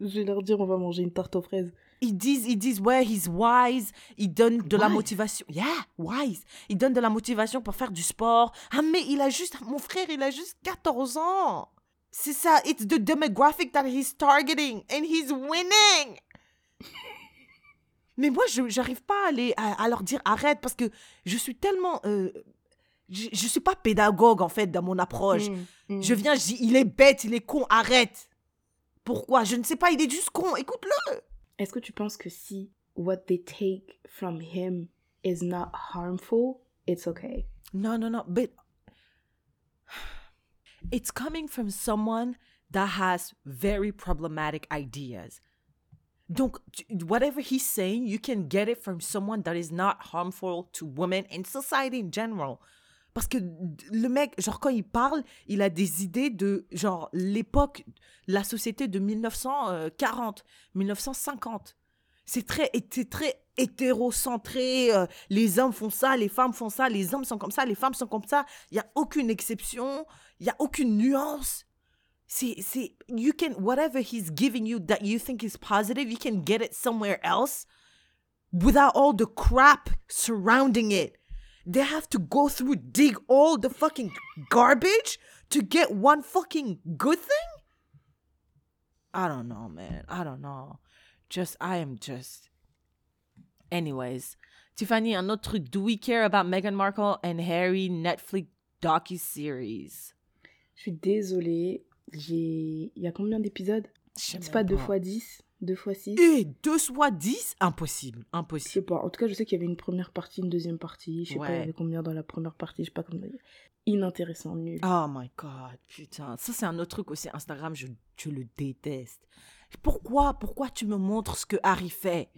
je vais leur dire on va manger une tarte aux fraises. Ils disent, ils disent, ouais, he's wise. Il donne de la motivation. Yeah, wise. Il donne de la motivation pour faire du sport. Ah, mais il a juste, mon frère, il a juste 14 ans. C'est ça. It's the demographic that he's targeting. And he's winning. mais moi, je j'arrive pas à, les, à, à leur dire arrête parce que je suis tellement. euh, je, je suis pas pédagogue, en fait, dans mon approche. Mm, mm. Je viens, je dis, il est bête, il est con, arrête. Pourquoi? Je ne sais pas, il est juste con. Écoute-le. Est-ce que tu penses que si what they take from him is not harmful, it's okay? No, no, no. But it's coming from someone that has very problematic ideas. Donc, whatever he's saying, you can get it from someone that is not harmful to women and society in general. Parce que le mec, genre, quand il parle, il a des idées de, genre, l'époque, la société de 1940, 1950. C'est très, très hétérocentré. euh, les hommes font ça, les femmes font ça, les hommes sont comme ça, les femmes sont comme ça. Il n'y a aucune exception, il n'y a aucune nuance. C'est, c'est, you can, whatever he's giving you that you think is positive, you can get it somewhere else without all the crap surrounding it. They have to go through, dig all the fucking garbage to get one fucking good thing? I don't know, man. I don't know. Just, I am just. Anyways, Tiffany, un autre truc. Do we care about Meghan Markle and Harry Netflix docu-series? Je suis désolée. J'ai. Il y a combien d'épisodes C'est pas 2 fois 10 2 fois 6 Et deux fois 10 Impossible. Je sais Impossible. pas. En tout cas, je sais qu'il y avait une première partie, une deuxième partie. Je sais pas, il y Ouais. avait combien dans la première partie. Je sais pas combien. Inintéressant, nul. Oh my god, putain. Ça, c'est un autre truc aussi. Instagram, je, je le déteste. Pourquoi Pourquoi tu me montres ce que Harry fait?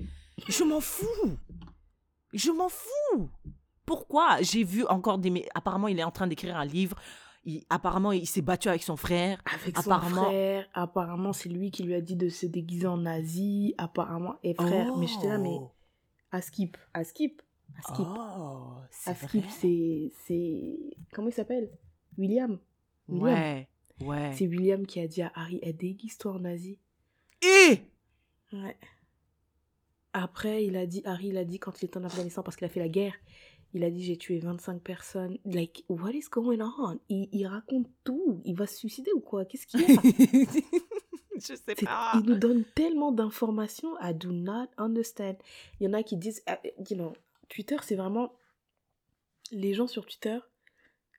Je m'en fous. Je m'en fous. Pourquoi? J'ai vu encore des... Apparemment, il est en train d'écrire un livre. Il- apparemment, il s'est battu avec son frère. Avec son apparemment- frère. Apparemment, c'est lui qui lui a dit de se déguiser en nazi. Apparemment. Et frère, mais j'étais là, mais. Oh. À skip. À skip. À skip. Oh, c'est à skip, vrai. c'est. c'est- Comment il s'appelle? William? William? Ouais, ouais. C'est William qui a dit à Harry, elle déguise-toi en nazi. Et? Ouais. Après, il a dit, Harry, il a dit quand il était en Afghanistan parce qu'il a fait la guerre, il a dit j'ai tué 25 personnes. Like, what is going on? Il, il raconte tout. Il va se suicider ou quoi? Qu'est-ce qu'il y a? <laughs> Je sais pas. Il nous donne tellement d'informations. I do not understand. Il y en a qui disent, ah, you know, Twitter, c'est vraiment les gens sur Twitter,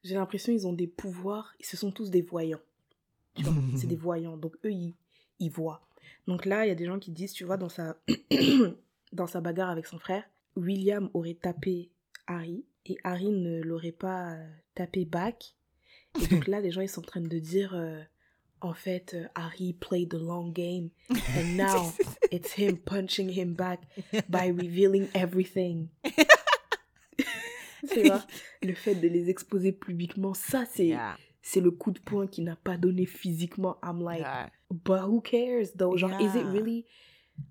j'ai l'impression ils ont des pouvoirs, ce sont tous des voyants. Tu vois, c'est des <laughs> voyants. Donc eux, ils, ils voient. Donc là, il y a des gens qui disent, tu vois, dans sa, <clears throat> dans sa bagarre avec son frère, William aurait tapé Harry et Harry ne l'aurait pas euh, tapé back. Et donc là, <laughs> les gens, ils sont en train de dire, euh, en fait, euh, Harry played the long game <laughs> and now <laughs> it's him punching him back by revealing everything. tu vois, le fait de les exposer publiquement, ça, c'est Yeah. c'est le coup de poing qui n'a pas donné physiquement. I'm like, Yeah. but who cares though? Genre, is it Yeah. really?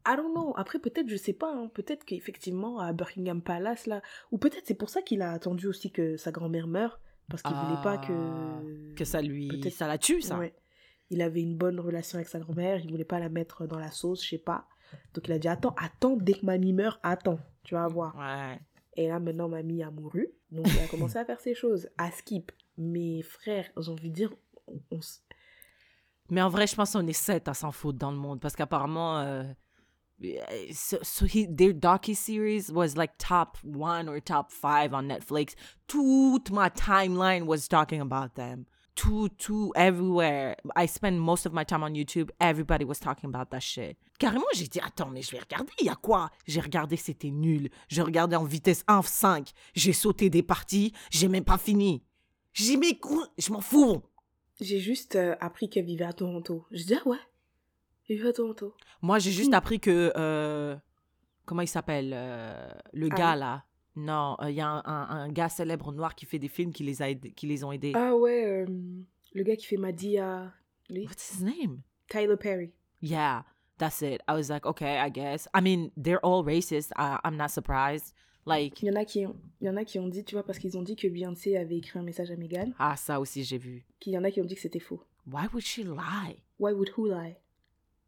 I don't know. Après, peut-être, je sais pas, hein, peut-être qu'effectivement, à Buckingham Palace, là, ou peut-être c'est pour ça qu'il a attendu aussi que sa grand-mère meure, parce qu'il voulait pas Ah, que. Que ça lui. Peut-être- Ça la tue, ça. Ouais. Il avait une bonne relation avec sa grand-mère, il voulait pas la mettre dans la sauce, je sais pas. Donc il a dit, attends, attends, dès que mamie meurt, attends, tu vas voir. Ouais. Et là, maintenant, mamie a mouru. Donc, il a commencé à faire ses choses. À skip. Mes frères, j'ai envie de dire, on, on s- Mais en vrai, je pense qu'on est sept à s'en foutre dans le monde parce qu'apparemment, euh, so, so he, their docu-series was like top one or top five on Netflix. Toute my timeline was talking about them. Tout, tout, everywhere. I spend most of my time on YouTube. Everybody was talking about that shit. Carrément, j'ai dit, attends, mais je vais regarder, il y a quoi? J'ai regardé, c'était nul. Je regardais en vitesse 1.5. J'ai sauté des parties, j'ai même pas fini. J'ai cou- je m'en fous. J'ai juste euh, appris qu'elle vivait à Toronto. Je dis, ah ouais, à Toronto. Moi, j'ai juste Hmm. appris que. euh, comment il s'appelle euh, Le Ah gars, là. Non, euh, il y a un, un- un gars célèbre noir qui fait des films qui les, a qui les ont aidés. Ah ouais, euh, le gars qui fait Madia, lui, What's his name? Tyler Perry. Yeah, that's it. I was like, okay, I guess. I mean, they're all racist. I, I'm not surprised. Like, Il y en a qui ont, il y en a qui ont dit, tu vois, parce qu'ils ont dit que Beyoncé avait écrit un message à Meghan, ah, ça aussi, j'ai vu. qu'il y en a qui ont dit que c'était faux. Why would she lie? Why would who lie?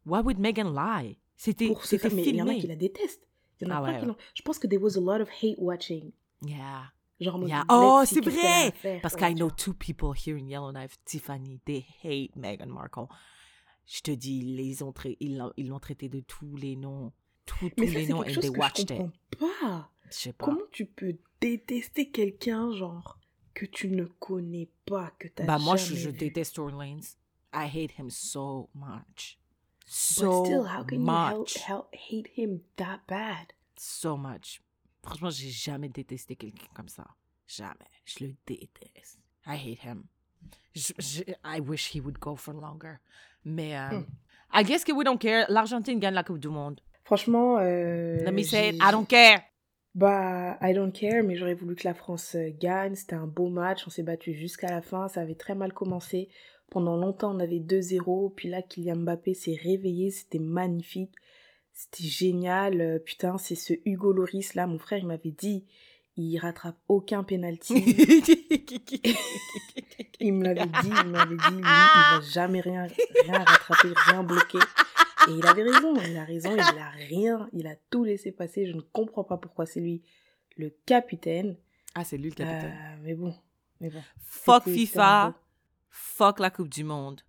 Why would Megan lie? C'était Pour faire, mais il y en a qui la détestent. Il y en a Ah ouais, qui ouais. Je pense que there was a lot of hate watching. Yeah. Genre, Yeah. Oh, c'est vrai! faire. Parce Ouais, I tu know two people here in Yellowknife, Tiffany, they hate Meghan Markle. Je te dis, ils ont ils l'ont traité de tous les noms. Tous, tous Mais ça, les noms and they que je watched it. pas. Je sais pas. Comment tu peux détester quelqu'un, genre, que tu ne connais pas, que t'as Bah, moi, je, déteste Lanez. I hate him so much. But So still, how can you help, much. help hate him that bad? So much. Franchement, j'ai jamais détesté quelqu'un comme ça. Jamais. Je le déteste. I hate him. Je- je- I wish he would go for longer. Mais, euh, Hmm. I guess que we don't care. L'Argentine gagne la Coupe du Monde. Franchement, euh, Let me say it. I don't care. Bah, I don't care, mais j'aurais voulu que la France euh, gagne. C'était un beau match. On s'est battu jusqu'à la fin. Ça avait très mal commencé. Pendant longtemps, on avait 2-0. Puis là, Kylian Mbappé s'est réveillé. C'était magnifique. C'était génial. Euh, Putain, c'est ce Hugo Loris là. Mon frère, il m'avait dit, il rattrape aucun penalty. <laughs> Il me l'avait dit, il m'avait dit, lui, il va jamais rien, rien rattraper, rien bloquer. Et il avait raison, il a raison, il a rien, il a tout laissé passer. Je ne comprends pas pourquoi c'est lui le capitaine. ah, c'est lui le capitaine. Euh, mais bon, mais bon. fuck FIFA. Fuck la Coupe du Monde.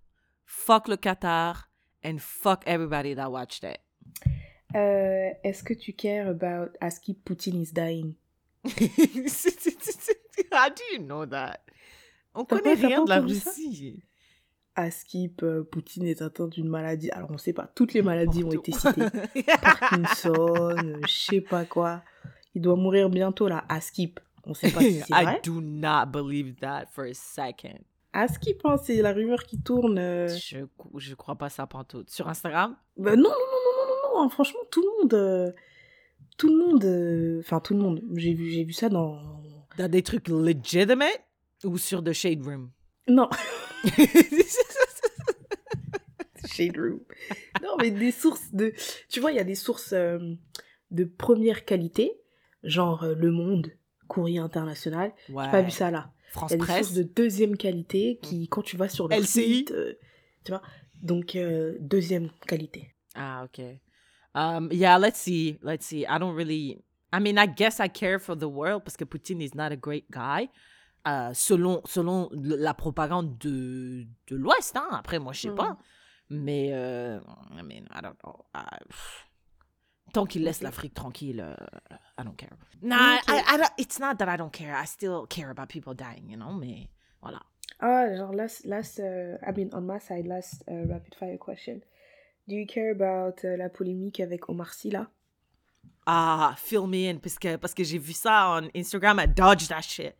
Fuck le Qatar. And fuck everybody that watched it. Euh, Est-ce que tu cares about Aski Putin is dying? <laughs> How do you know that? On connaît pas- rien de la Russie. Askip, euh, Poutine est atteint d'une maladie. Alors on sait pas, toutes les maladies ont été citées. <laughs> Parkinson, euh, je sais pas quoi. Il doit mourir bientôt là, Askip. On sait pas si c'est <laughs> I vrai. do not believe that for a second. Askip, hein, c'est la rumeur qui tourne. euh. Je, je crois pas ça pantoute. Sur Instagram? Bah, non, non, non, non, non, non, non, hein, franchement, tout le monde. euh, Tout le monde. euh, Enfin, tout le monde. J'ai vu, j'ai vu ça dans. Dans des trucs legitimate ou sur The Shade Room? Non, <laughs> Shade Room. Non, mais des sources de. Tu vois, il y a des sources euh, de première qualité, genre Le Monde, Courrier International. ouais. J'ai pas vu ça là. France Il y a des Presse? sources de deuxième qualité qui, quand tu vas sur le LCI. site, euh, tu vois, donc euh, deuxième qualité. Ah, okay. Um, yeah, let's see. Let's see. I don't really. I mean, I guess I care for the world parce que Putin is not a great guy. Euh, selon selon la propagande de, de l'Ouest, hein. Après, moi, je sais Mm. pas. Mais, I mean, I don't know. I- Tant qu'il laisse l'Afrique tranquille, euh, I don't care. Nah, Ok. I, I don't, it's not that I don't care. I still care about people dying, you know, mais voilà. Ah, genre, last, last uh, I mean, on my side, last uh, rapid fire question. Do you care about uh, la polémique avec Omar Sy, là? Ah, fill me in, parce que, parce que j'ai vu ça on Instagram, I dodged that shit.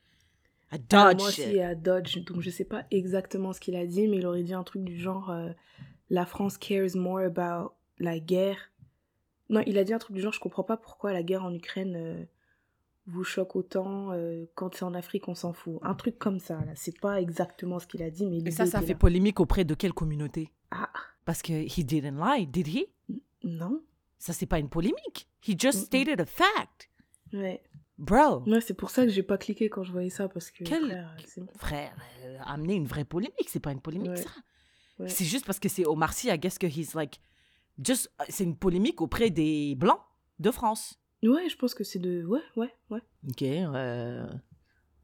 I Ah, dodged Moi shit. aussi, à Dodge, donc je sais pas exactement ce qu'il a dit, mais il aurait dit un truc du genre euh, La France cares more about la guerre. Non, il a dit un truc du genre Je comprends pas pourquoi la guerre en Ukraine euh, vous choque autant. euh, quand c'est en Afrique, on s'en fout. Un truc comme ça, là. C'est pas exactement ce qu'il a dit, mais Et ça, ça fait là. polémique auprès de quelle communauté? Ah, Parce que he didn't lie, did he? Non Ça, c'est pas une polémique. He just stated a fact. Ouais. Bro, Ouais, c'est pour ça que j'ai pas cliqué quand je voyais ça, parce que. Quel- frère, c'est- frère, euh, amener une vraie polémique, c'est pas une polémique, Ouais. ça. Ouais. C'est juste parce que c'est Omar Sy, I guess que he's like... Just, euh, c'est une polémique auprès des Blancs de France. Ouais, je pense que c'est de. Ouais, ouais, ouais. Ok, euh,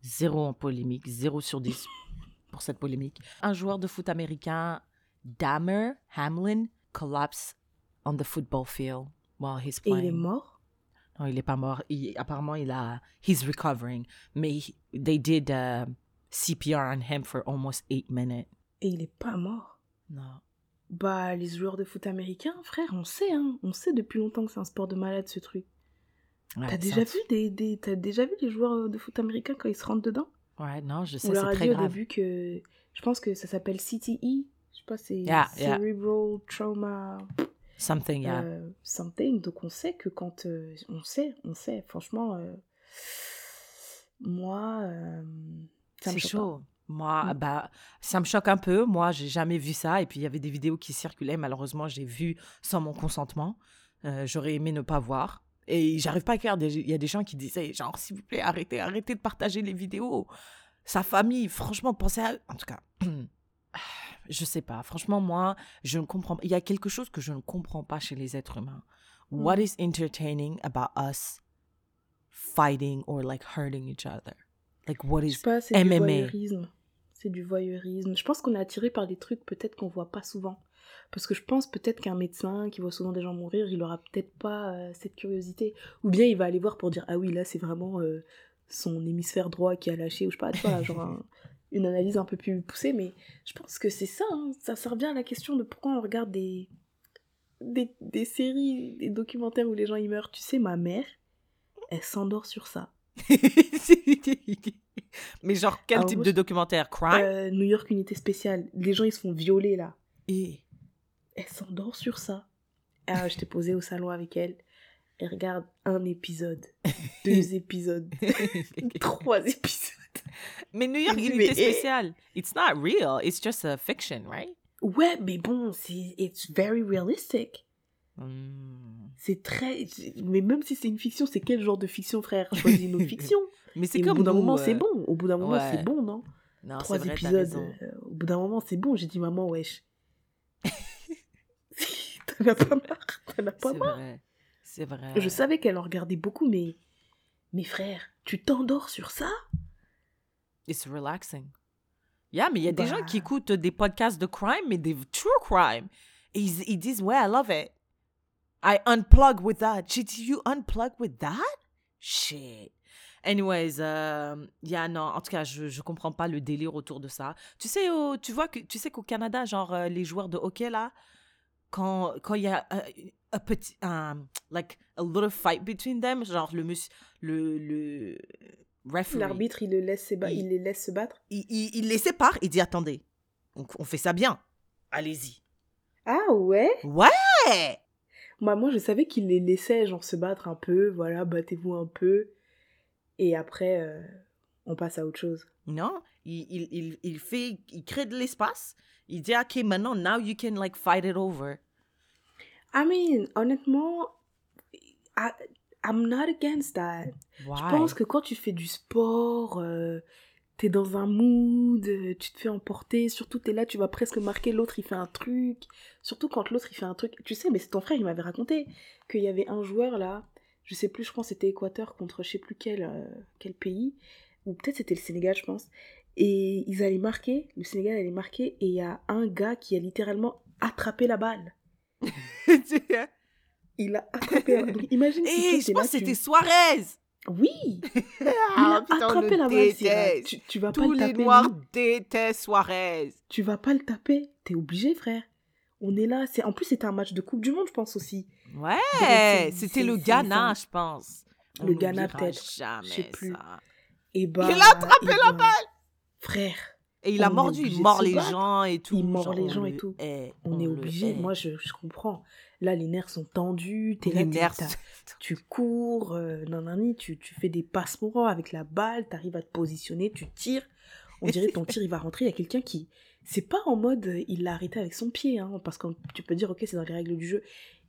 zéro en polémique, zéro sur 10 <laughs> pour cette polémique. Un joueur de foot américain, Damer Hamlin, collapse on the football field while he's Et playing. il est mort? Non, il est pas mort. Il- apparemment, il a, he's recovering. Mais he- they did uh, CPR on him for almost eight minutes. et il est pas mort. Non. Bah, les joueurs de foot américains, frère, on sait, hein. On sait depuis longtemps que c'est un sport de malade, ce truc. Ouais, T'as c'est déjà vu des, des- t'as déjà vu les joueurs de foot américains quand ils se rentrent dedans? Ouais, non, je sais, On leur c'est a très dit au grave. début que, je pense que ça s'appelle CTE. Je sais pas, c'est Yeah, yeah. Cerebral Trauma Something, yeah. euh, Something. Donc on sait que quand, euh, on sait, on sait. Franchement, euh, moi, C'est chaud. Moi, Mm. bah, ça me choque un peu. Moi, j'ai jamais vu ça. Et puis, il y avait des vidéos qui circulaient. Malheureusement, j'ai vu sans mon consentement. Euh, J'aurais aimé ne pas voir. Et j'arrive pas à faire. Il y a des gens qui disaient, genre, s'il vous plaît, arrêtez, arrêtez de partager les vidéos. Sa famille, franchement, pensez à... En tout cas, <clears throat> je sais pas. Franchement, moi, je ne comprends pas. Il y a quelque chose que je ne comprends pas chez les êtres humains. What Mm. is entertaining about us fighting or, like, hurting each other? Like, what Je is sais pas, MMA. C'est du voyeurisme. Je pense qu'on est attiré par des trucs peut-être qu'on voit pas souvent. Parce que je pense peut-être qu'un médecin qui voit souvent des gens mourir, il aura peut-être pas euh, cette curiosité. Ou bien il va aller voir pour dire ah oui là c'est vraiment euh, son hémisphère droit qui a lâché ou je sais pas, vois, genre un- <laughs> une analyse un peu plus poussée. Mais je pense que c'est ça. hein. Ça, ça revient à la question de pourquoi on regarde des, des des séries, des documentaires où les gens y meurent. Tu sais, ma mère, elle s'endort sur ça. <laughs> <laughs> Mais genre, quel Alors, type moi, de documentaire? Crime? Euh, New York Unité Spéciale. Les gens ils se font violer là. Et... Elle s'endort sur ça. Ah, je t'ai posé au salon avec elle. Elle regarde un épisode, <laughs> deux épisodes, <laughs> trois épisodes. Mais New York Unité eh. Spéciale, it's not real, it's just a fiction, right? Ouais, mais bon, c'est it's very realistic. Hmm. C'est très. Mais même si c'est une fiction, c'est quel genre de fiction, frère? Choisis une autre fiction. Mais c'est comme au bout d'un moment, c'est euh, bon. Au bout d'un moment, ouais. c'est bon, non? Non, c'est Trois vrai, épisodes. euh, au bout d'un moment, c'est bon. J'ai dit, maman, wesh. <laughs> T'en as pas marre T'en as pas C'est marre c'est vrai. Je savais qu'elle en regardait beaucoup, mais. Mais frère, tu t'endors sur ça? It's relaxing. Yeah, mais il y a des gens Bah. qui écoutent des podcasts de crime, mais des true crime. Et ils, ils disent, ouais, I love it. I unplug with that. J'ai dit, you unplug with that? Shit. Anyways, euh, yeah, non, en tout cas, je, je comprends pas le délire autour de ça. Tu sais, tu vois que tu sais qu'au Canada, genre euh, les joueurs de hockey là, quand quand il y a euh, un petit, un- like a little fight between them, genre le mus- le le referee, L'arbitre, il, le laisse Il- il les laisse se battre? il, il, il les sépare, il dit attendez, on, on fait ça bien, allez-y. Ah ouais? Ouais. Moi, moi, je savais qu'il les laissait, genre, se battre un peu, voilà, battez-vous un peu. Et après, euh, on passe à autre chose. Non, il, il, il, il fait, il crée de l'espace. Il dit ok maintenant, now you can like fight it over. I mean, honnêtement, I, I'm not against that. Why? Je pense que quand tu fais du sport, euh, t'es dans un mood, euh, tu te fais emporter, surtout t'es là, tu vas presque marquer l'autre, il fait un truc. Surtout quand l'autre, il fait un truc. Tu sais, mais c'est ton frère, il m'avait raconté qu'il y avait un joueur là, je sais plus, je pense que c'était Équateur contre je sais plus quel, euh, quel pays, ou peut-être c'était le Sénégal, je pense. Et ils allaient marquer, le Sénégal allait marquer, et il y a un gars qui a littéralement attrapé la balle. <laughs> Il a attrapé la balle. Imagine si Et toi, je pense que c'était tu- Suarez. Oui <laughs> Il Ah, a on attrapé la balle. Tu, tu vas pas Tous le les taper. Noirs lui. détestent Suarez. Tu vas pas le taper. T'es obligé, frère. On est là. C'est En plus, c'était un match de Coupe du Monde, je pense aussi. Ouais, c'était le Ghana, je pense. On Le Ghana, peut-être. Jamais Je sais plus. ça. Et bah, Il a attrapé la bah, balle. Frère, Et il a mordu, il mord les battre. gens et tout. Il mord les gens et tout. on, est obligé. Moi, je, je comprends. Là, les nerfs sont tendus. T'es les là, nerfs. <laughs> tu cours, euh, nanani, tu, tu fais des passes mourants avec la balle, t'arrives à te positionner, tu tires. On dirait que ton <laughs> tir, il va rentrer. Il y a quelqu'un qui. C'est pas en mode euh, il l'a arrêté avec son pied, hein, parce que tu peux dire, ok, c'est dans les règles du jeu.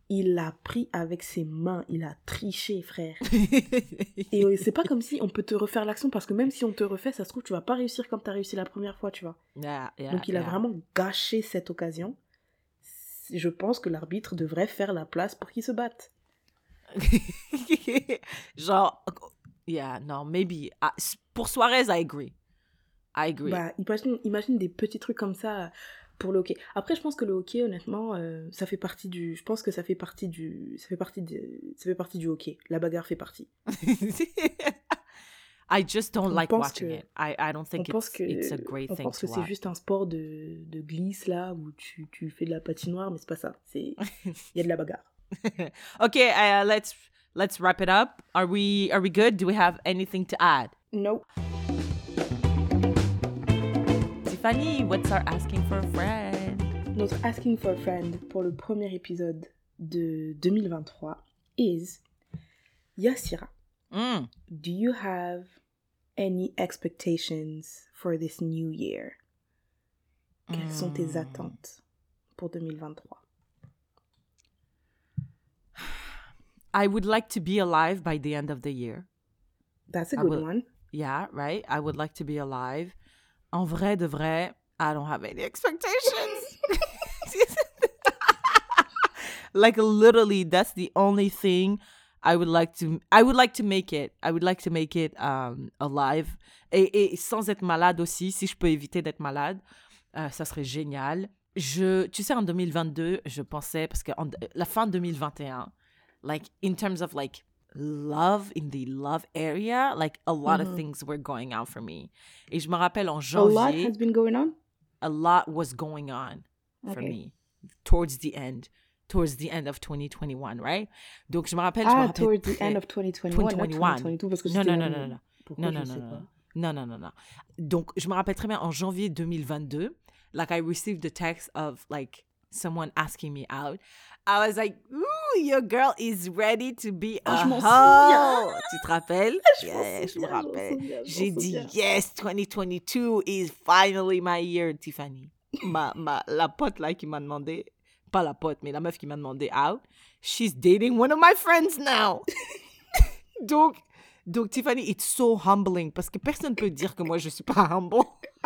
Il l'a pris avec ses mains, il a triché, frère. <laughs> Et euh, c'est pas comme si on peut te refaire l'action, parce que même si on te refait, ça se trouve, tu vas pas réussir comme t'as réussi la première fois, tu vois. Yeah, yeah, Donc il a yeah. vraiment gâché cette occasion. Je pense que l'arbitre devrait faire la place pour qu'ils se battent. <laughs> Genre, yeah, no, maybe. Ah, pour Suarez, I agree. I agree. Bah, imagine, imagine des petits trucs comme ça euh, pour le hockey. Après, je pense que le hockey, honnêtement, euh, ça fait partie du. Je pense que ça fait partie du. Ça fait partie de, ça fait partie du hockey. La bagarre fait partie. <laughs> I just don't On like pense watching que- it. I, I don't On think it's, que, it's a great on thing pense que c'est juste un sport de, de glisse là où tu, tu fais de la patinoire, mais c'est pas ça. C'est <laughs> il y a de la bagarre. <laughs> Okay, uh, let's let's wrap it up. Are we are we good? Do we have anything to add? No. Tiffany, what's our asking for a friend? Notre asking for a friend pour le premier épisode de 2023 is Yassira. Mm. Do you have any expectations for this new year? Quelles sont tes Mm. attentes pour 2023? I would like to be alive by the end of the year. That's a good one. Yeah, right? I would like to be alive. En vrai de vrai, I don't have any expectations. <laughs> like literally that's the only thing I would like to I would like to make it. I would like to make it um alive et, et sans être malade aussi si je peux éviter d'être malade. euh, ça serait génial. Je tu sais en 2022, je pensais parce que en- la fin 2021 like in terms of like love in the love area, like a lot of Mhm. things were going on for me. Et je me rappelle en A lot has been going on? a lot was going on for me towards the end, towards the end of 2021, right? Donc je me rappelle, je me Ah, rappelle towards the end of 2021, not 2021. 2022, parce que Non, non, non, non, non. Non, non, non, non. Non, non, non, non. Donc, je me rappelle très bien, en janvier 2022, like, I received a text of, like, someone asking me out. I was like, ooh, your girl is ready to be Ah, a m'en hoe. <laughs> Tu te rappelles? <laughs> Je Yeah, je me rappelle. J'ai dit, yes, 2022 is finally my year, Tiffany. <laughs> ma, ma, la pote, là, qui m'a demandé, pas la pote, mais la meuf qui m'a demandé out, she's dating one of my friends now. donc, donc, Tiffany, it's so humbling parce que personne peut dire que moi, je suis pas humble.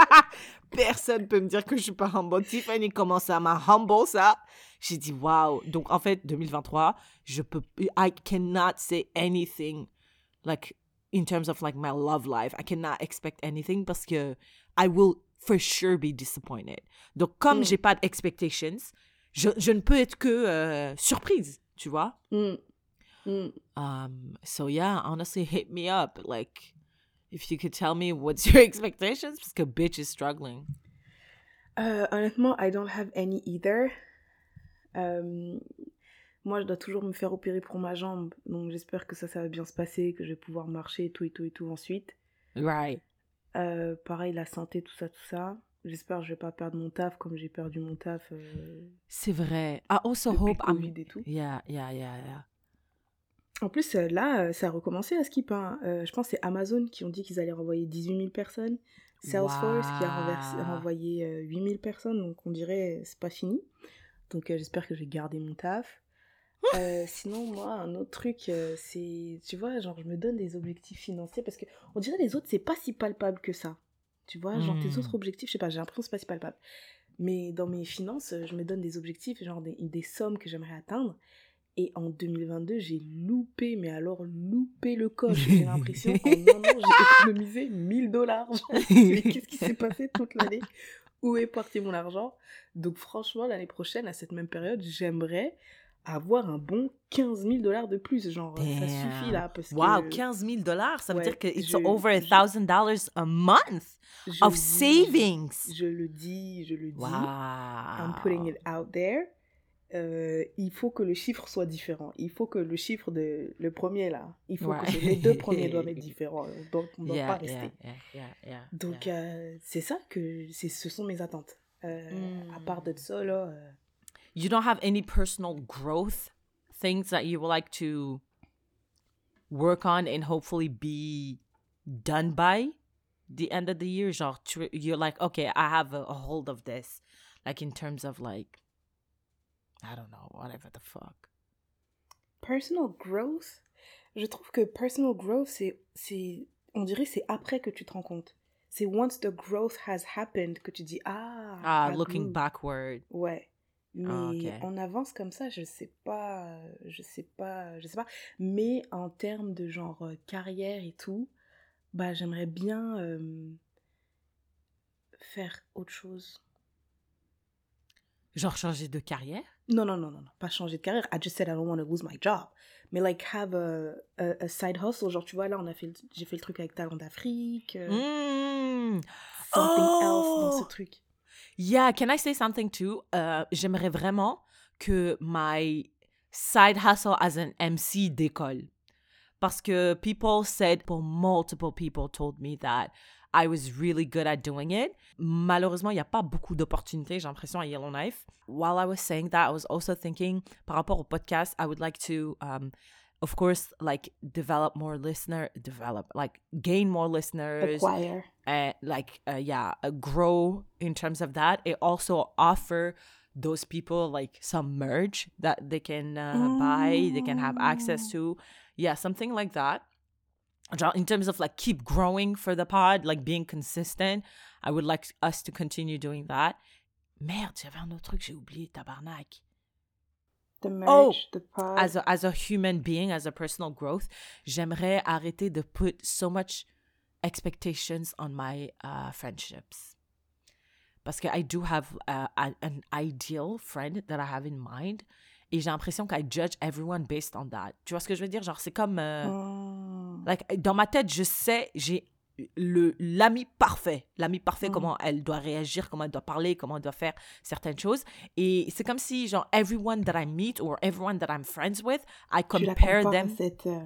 <laughs> personne peut me dire que je suis pas humble. Tiffany commence à m'a humble ça? J'ai dit, wow. Donc, en fait, 2023, je peux, I cannot say anything like in terms of like my love life. I cannot expect anything parce que I will for sure be disappointed. Donc, comme Mm. j'ai pas d'expectations, je, je ne peux être que euh, surprise, tu vois? Mm. Mm. Um, so yeah, honestly, hit me up. Like, if you could tell me what's your <laughs> expectations, parce que bitch is struggling. Euh, honnêtement, I don't have any either. Euh, moi, je dois toujours me faire opérer pour ma jambe, donc j'espère que ça, ça va bien se passer, que je vais pouvoir marcher et tout et tout et tout ensuite. Right. Euh, pareil, la santé, tout ça, tout ça. J'espère que je vais pas perdre mon taf comme j'ai perdu mon taf euh, C'est vrai. I also hope I'm. Et tout. Yeah, yeah, yeah, yeah. En plus, euh, là, euh, ça a recommencé à skip. hein. Euh, je pense que c'est Amazon qui ont dit qu'ils allaient renvoyer 18 000 personnes. Salesforce qui a renvoyé euh, 8 000 personnes. Donc, on dirait c'est pas fini. Donc, euh, j'espère que je vais garder mon taf. Sinon, moi, un autre truc, c'est, tu vois, genre, je me donne des objectifs financiers parce que on dirait les autres, c'est pas si palpable que ça. Tu vois, genre, tes Hmm. autres objectifs, je sais pas, j'ai l'impression que c'est pas si palpable. Mais dans mes finances, je me donne des objectifs, genre des, des sommes que j'aimerais atteindre. Et en 2022, j'ai loupé, mais alors loupé le coche. <laughs> J'ai l'impression qu'en un an, j'ai économisé 1000 dollars. <laughs> Mais qu'est-ce qui s'est passé toute l'année? Où est parti mon argent? Donc franchement, l'année prochaine, à cette même période, j'aimerais avoir un bon 15 000 dollars de plus. Genre, ça suffit là. Parce wow, que 15 000 dollars, ça veut Ouais, dire que it's je- over a je- thousand dollars a month je of dis- savings. Je le dis, je le dis. Wow. I'm putting it out there. Euh, il faut que le chiffre soit différent. Il faut que le chiffre de le premier là, il faut Ouais. que les deux premiers doivent être <laughs> différents. Donc on ne doit Yeah, pas rester. yeah, yeah, Donc euh, c'est ça que c'est ce sont mes attentes. Euh, À part de Mm. ça là, euh, you don't have any personal growth things that you would like to work on and hopefully be done by the end of the year? Genre you're like okay i have a, a hold of this like in terms of like i don't know whatever the fuck personal growth? Je trouve que personal growth c'est c'est on dirait c'est après que tu te rends compte. C'est once the growth has happened que tu dis ah. ah I looking grew. backward Ouais. Mais Ah, ok. on avance comme ça, je sais pas, je sais pas, je sais pas. Mais en termes de genre euh, carrière et tout, bah j'aimerais bien euh, faire autre chose. Genre changer de carrière? Non, non, non, non, non, pas changer de carrière. I just said I don't want to lose my job. Mais like have a, a, a side hustle. Genre, tu vois, là, on a fait, le- j'ai fait le truc avec Talent d'Afrique. euh, Mm. something else dans ce Oh! truc. Yeah, can I say something too? Euh, J'aimerais vraiment que my side hustle as an MC décolle. Parce que people said, well, multiple people told me that I was really good at doing it. Malheureusement, il n'y a pas beaucoup d'opportunités, j'ai l'impression, à Yellowknife. While I was saying that, I was also thinking, par rapport au podcast, I would like to, um, of course, like, develop more listener, develop, like, gain more listeners Acquire. uh, like uh, yeah uh, grow in terms of that it also offer those people like some merch that they can uh, buy they can have access to yeah something like that in terms of like keep growing for the pod like being consistent i would like us to continue doing that merde j'avais un autre truc j'ai oublié tabarnak The Oh, the pod. as a, as a human being, as a personal growth, j'aimerais arrêter de put so much expectations on my uh, friendships. Parce que I do have uh, an ideal friend that I have in mind. Et j'ai l'impression qu'I judge everyone based on that. Tu vois ce que je veux dire? Genre, c'est comme... euh, Hmm. like, dans ma tête, je sais, j'ai le l'ami parfait. L'ami parfait, Mm. comment elle doit réagir, comment elle doit parler, comment elle doit faire certaines choses. Et c'est comme si, genre, everyone that I meet or everyone that I'm friends with, I compare them cette, euh,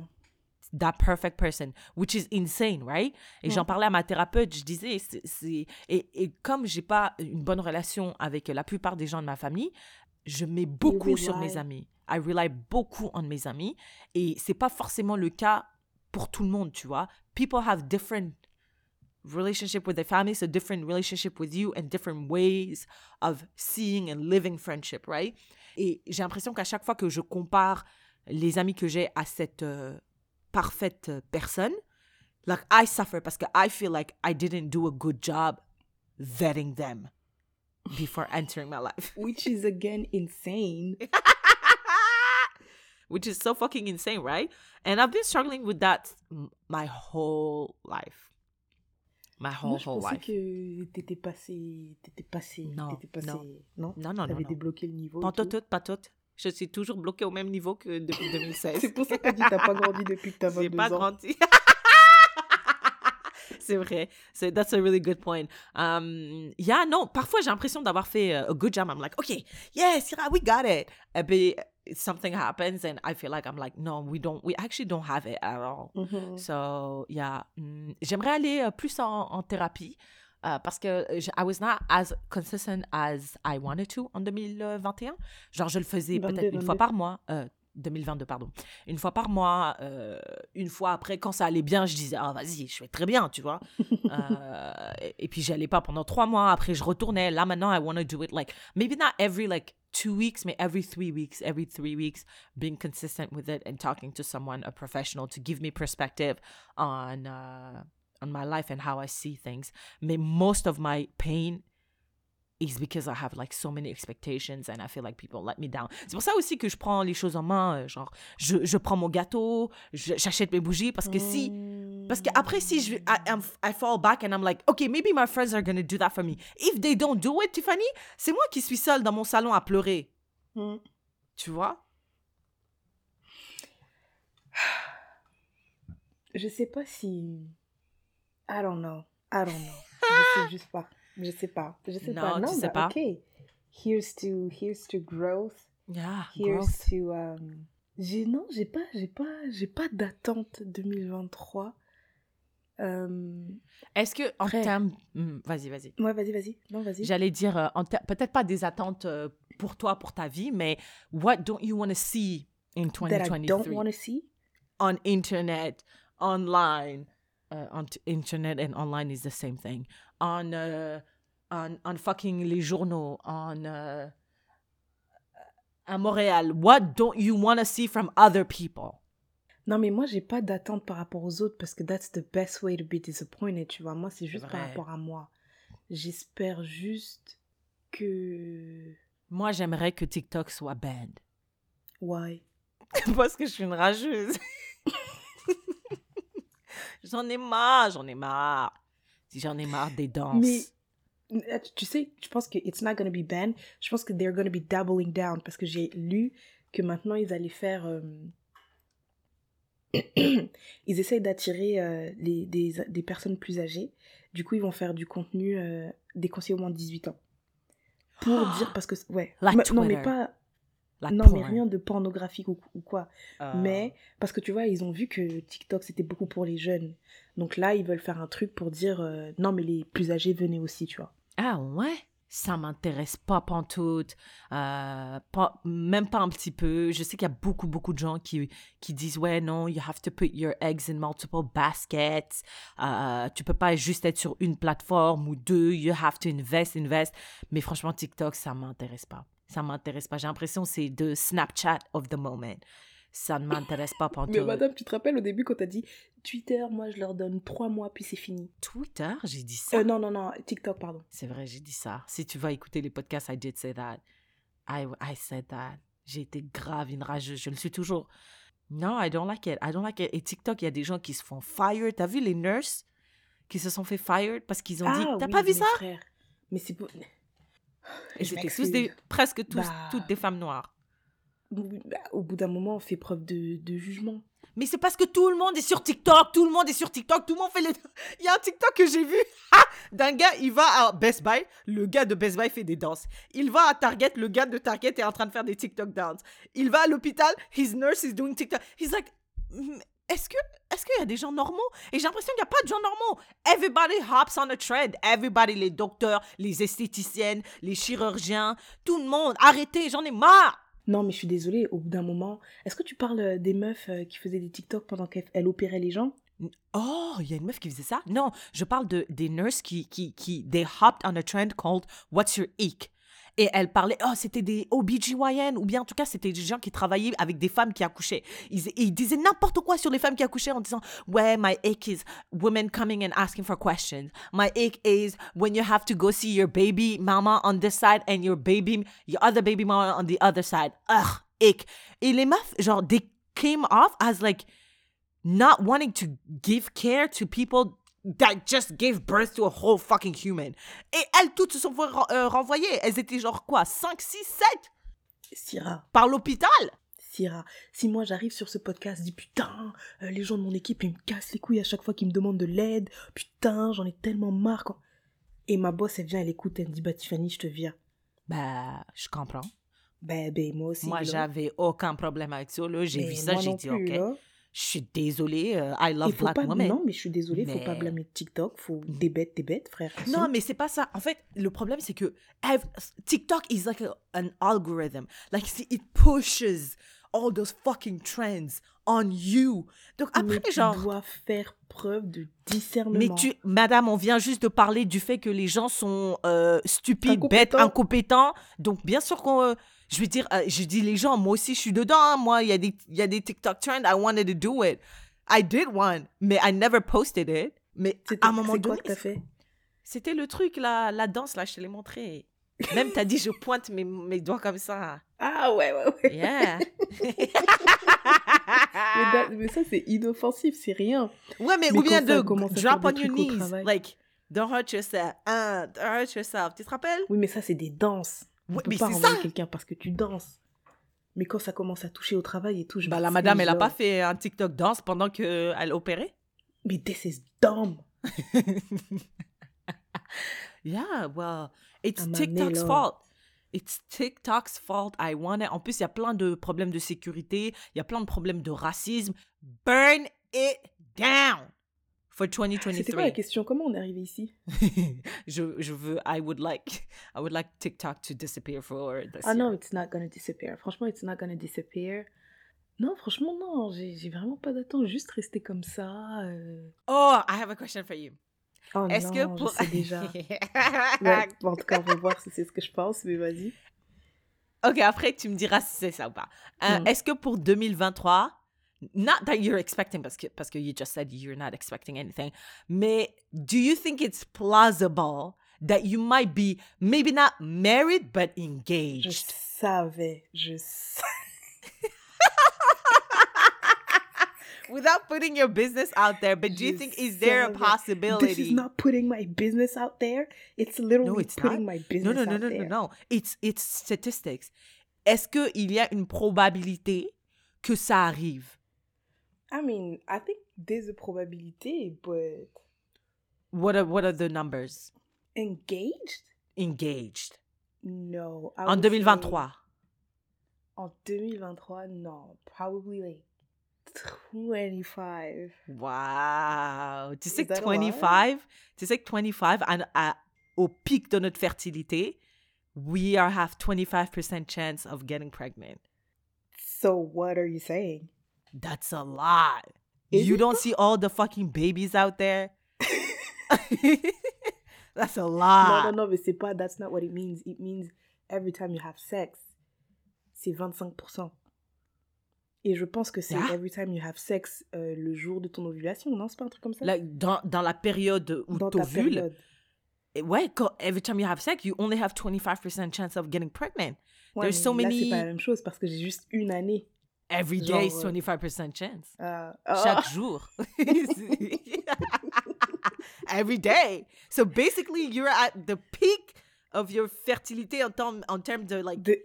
that perfect person, which is insane, right? Et j'en parlais à ma thérapeute, je disais, c'est- et, et comme j'ai pas une bonne relation avec la plupart des gens de ma famille, je mets beaucoup sur mes amis. I rely beaucoup on mes amis. Et c'est pas forcément le cas pour tout le monde, tu vois. People have different relationship with their family, so different relationship with you and different ways of seeing and living friendship, right? Et j'ai l'impression qu'à chaque fois que je compare les amis que j'ai à cette euh, parfaite euh, personne, like I suffer parce que I feel like I didn't do a good job vetting them before entering my life. <laughs> Which is again insane. <laughs> Which is so fucking insane, right? And I've been struggling with that my whole life. My whole, Moi, je whole pensais life. que t'étais passé, t'étais passé, Non, t'étais passé, non. non, Non, non, T'avais non. débloqué le niveau. Pas tout. pas tout. Je suis toujours bloquée au même niveau que depuis <laughs> 2016. C'est pour ça que t'as dit t'as pas grandi depuis que t'as 22 J'ai pas grandi. C'est vrai. C'est- That's a really good point. Um, yeah, non, parfois j'ai l'impression d'avoir fait uh, a good job. I'm like, okay, yes, yeah, we got it. Et puis, something happens and I feel like I'm like, no, we don't, we actually don't have it at all. Mhm. So, yeah. mm, J'aimerais aller euh, plus en, en thérapie euh, parce que je- I was not as consistent as I wanted to en 2021. Genre, je le faisais 22, peut-être une fois 22. par mois. euh, 2022, pardon. Une fois par mois, euh, une fois après, quand ça allait bien, je disais, ah, vas-y, je fais très bien, tu vois. <laughs> Euh, et, et puis, j'allais pas pendant trois mois. Après, je retournais. Là, maintenant, I want to do it like, maybe not every like two weeks, mais every three weeks, every three weeks, being consistent with it and talking to someone, a professional, to give me perspective on uh, on my life and how I see things. Mais most of my pain it's because I have like so many expectations and I feel like people let me down. C'est pour ça aussi que je prends les choses en main, euh, genre je, prends mon gâteau, j'achète mes bougies parce que si parce que après si je I, I, fall back and I'm like okay maybe my friends are gonna do that for me. If they don't do it, Tiffany, c'est moi qui suis seule dans mon salon à pleurer. Hmm. Tu vois? Je sais pas si I don't know. I don't know. je sais juste pas. Je sais pas. Je sais Non, pas. tu Non, sais bah, pas. ok. Here's to, here's to growth. Yeah, Here's growth. to. um, J'ai non, j'ai pas, j'ai pas, j'ai pas d'attente 2023. Euh... Est-ce que, en termes. Hmm, vas-y, vas-y. Ouais, vas-y, vas-y. Non, vas-y. J'allais dire, euh, en ter- peut-être pas des attentes euh, pour toi, pour ta vie, mais what don't you want to see in That I don't 2023 want to see? on internet, online? Uh, on t- internet and online is the same thing. On, euh, on, on fucking les journaux, on. euh, à Montréal, what don't you want to see from other people? Non, mais moi, j'ai pas d'attente par rapport aux autres parce que that's the best way to be disappointed, tu vois. Moi, c'est juste par rapport à moi. J'espère juste que. Moi, j'aimerais que TikTok soit banned. Why? <laughs> Parce que je suis une rageuse. <laughs> j'en ai marre, j'en ai marre. Si j'en ai marre des danses. Mais euh, tu sais, je pense que it's not gonna be banned. Je pense que they're gonna be doubling down parce que j'ai lu que maintenant ils allaient faire. euh, <clears throat> ils essayent d'attirer euh, les, des, des personnes plus âgées. Du coup, ils vont faire du contenu euh, des conseillers au moins de 18 ans. Pour <gasps> dire, parce que. Ouais. Like Mais- non, mais pas. La non, mais rien de pornographique ou, ou quoi. Euh, Mais parce que tu vois, ils ont vu que TikTok c'était beaucoup pour les jeunes. Donc là, ils veulent faire un truc pour dire euh, non, mais les plus âgés venaient aussi, tu vois. Ah ouais? Ça m'intéresse pas pantoute. Euh, pas, même pas un petit peu. Je sais qu'il y a beaucoup, beaucoup de gens qui, qui disent Ouais, non, you have to put your eggs in multiple baskets. Euh, tu peux pas juste être sur une plateforme ou deux. You have to invest, invest. Mais franchement, TikTok, ça m'intéresse pas. Ça m'intéresse pas. J'ai l'impression que c'est de Snapchat of the moment. Ça ne m'intéresse pas <laughs> pantoute. Mais madame, tu te rappelles au début quand t'as dit Twitter, moi je leur donne trois mois puis c'est fini. Twitter, j'ai dit ça? Euh, non, non, non, TikTok, pardon. C'est vrai, j'ai dit ça. Si tu vas écouter les podcasts, I did say that. I, I said that. J'ai été grave une rageuse. Je le suis toujours. Non, I don't like it. I don't like it. Et TikTok, il y a des gens qui se font fire. T'as vu les nurses qui se sont fait fire parce qu'ils ont dit. T'as Ah oui, pas vu ça? frères. Mais c'est pour... Et c'était tous des, presque tous, Bah. toutes des femmes noires. Bah, Au bout d'un moment, on fait preuve de, de jugement. Mais c'est parce que tout le monde est sur TikTok, tout le monde est sur TikTok, tout le monde fait le... <laughs> Il y a un TikTok que j'ai vu ah, <laughs> d'un gars, il va à Best Buy, le gars de Best Buy fait des danses. Il va à Target, le gars de Target est en train de faire des TikTok dance. Il va à l'hôpital, his nurse is doing TikTok. He's like, "Mm, est-ce que est-ce qu'il y a des gens normaux? Et j'ai l'impression qu'il n'y a pas de gens normaux. Everybody hops on a trend. Everybody, les docteurs, les esthéticiennes, les chirurgiens, tout le monde. Arrêtez, j'en ai marre. Non, mais je suis désolée, au bout d'un moment... Est-ce que tu parles euh, des meufs euh, qui faisaient des TikTok pendant qu'elles elles opéraient les gens? Oh, il y a une meuf qui faisait ça? Non, je parle de, des nurses qui, qui, qui, they hopped on a trend called What's Your Ick? Et elle parlait, oh, c'était des OBGYN, ou bien en tout cas, c'était des gens qui travaillaient avec des femmes qui accouchaient. Ils, ils disaient n'importe quoi sur les femmes qui accouchaient en disant, ouais, my ick is women coming and asking for questions. My ick is when you have to go see your baby mama on this side and your baby, your other baby mama on the other side. Ugh, ick. Et les meufs, genre, they came off as like, not wanting to give care to people that just gave birth to a whole fucking human. Et elles toutes se sont ren- euh, renvoyer. Elles étaient genre quoi 5, 6, 7 Syrah, par l'hôpital? Syrah, si moi j'arrive sur ce podcast, je dis putain, euh, les gens de mon équipe ils me cassent les couilles à chaque fois qu'ils me demandent de l'aide, putain, j'en ai tellement marre. Quand... Et ma boss elle vient, elle écoute, elle me dit bah Tiffany, je te vire. Bah, je comprends. Ben, ben, moi aussi. Moi, j'avais aucun problème avec ça. J'ai Mais vu ça, j'ai dit, plus, OK, là. Je suis désolée, euh, I Il love black pas, women. non, mais je suis désolée, faut pas Mais- blâmer TikTok, faut des bêtes, des bêtes, frère. Non, mais c'est pas ça. En fait, le problème, c'est que TikTok is like a- an algorithm. Like, see, it pushes all those fucking trends on you. Donc, après, mais tu genre. dois faire preuve de discernement. Mais tu, madame, on vient juste de parler du fait que les gens sont euh, stupides, bêtes, Incompétents. incompétents. Donc, bien sûr qu'on. euh, je veux dire, euh, je dis les gens, moi aussi, je suis dedans. hein. Moi, il y, a des- il y a des TikTok trends, I wanted to do it. I did one, mais I never posted it. Mais à un moment quoi donné, que t'as fait? C'était le truc, là, la danse, là, je te l'ai montré. Même, t'as dit, je pointe mes, mes doigts comme ça. Ah ouais, ouais, ouais. Yeah. <laughs> Mais, ça, c'est inoffensif, c'est rien. Ouais, mais, Mais ou bien de drop on your knees. Like, don't hurt yourself. Hein, don't hurt yourself. Tu te rappelles? Oui, mais ça, c'est des danses. On Ouais, peut mais pas c'est renvoyer ça. quelqu'un parce que tu danses. Mais quand ça commence à toucher au travail et tout, je Bah, la madame, elle a genre. pas fait un TikTok danse pendant qu'elle opérait? Mais this is dumb. <laughs> yeah, well, it's moment TikTok's fault. It's TikTok's fault. I want it. En plus, il y a plein de problèmes de sécurité. Il y a plein de problèmes de racisme. Burn it down for C'était quoi la 2023. question? Comment on est arrivé ici? <laughs> Je, je veux, I would like, I would like TikTok to disappear for this Ah year. non, it's not gonna disappear. Franchement, it's not gonna disappear. Non, franchement, non. J'ai vraiment pas d'attente. Juste rester comme ça. euh. Oh, I have a question for you. Oh Est-ce que je pour... sais déjà. <laughs> Ouais, en tout cas, on va voir si c'est ce que je pense, mais vas-y. Ok, après, tu me diras si c'est ça ou pas. Euh, Mm. Est-ce que pour 2023, not that you're expecting, parce que, parce que you just said you're not expecting anything, mais do you think it's plausible that you might be maybe not married, but Je engaged? savais, je savais. <laughs> Without putting your business out there, but do you Je think, is there a possibility? This is not putting my business out there. It's literally no, it's putting not. my business no, no, out no, no, there. no. It's, it's statistics. Est-ce qu'il y a une probabilité que ça arrive? I mean, I think there's a probability, but What are, what are the numbers? engaged? Engaged. No. I En 2023. En 2023, no. Probably like 25. Wow! Tu sais que that a lot? 25, tu sais que 25, and, à- au pic de notre fertilité, we are have 25% chance of getting pregnant. So what are you saying? That's a lot. Is you don't see all the fucking babies out there? <laughs> <laughs> That's a lot. no, no, mais c'est pas, that's not what it means. It means every time you have sex, c'est 25%. Et je pense que c'est Ah. every time you have sex euh, le jour de ton ovulation, non? C'est pas un truc comme ça? Like, dans, dans la période où t'ovules, ouais, quand- every time you have sex, you only have 25% chance of getting pregnant. Ouais, There's so là, many- c'est pas la même chose parce que j'ai juste une année. Every day is Genre, euh, 25% chance. Euh, Chaque ah, jour. <laughs> <laughs> Every day. So basically, you're at the peak of your fertilité en termes en termes de like de-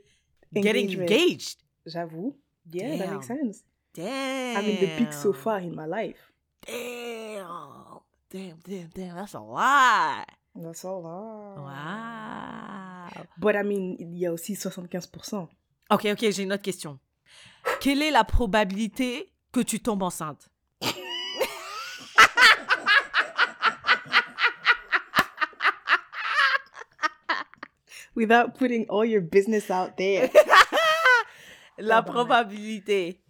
getting engagement. engaged. J'avoue. Yeah, that makes sense. Damn. I mean, the peak so far in my life. Damn. Damn, damn, damn. That's a lot. That's all. ah. Wow. But I mean, il y a aussi 75%. Ok, ok, j'ai une autre question. Quelle est la probabilité que tu tombes enceinte? <laughs> Without putting all your business out there. <laughs> La Tabarnak. probabilité.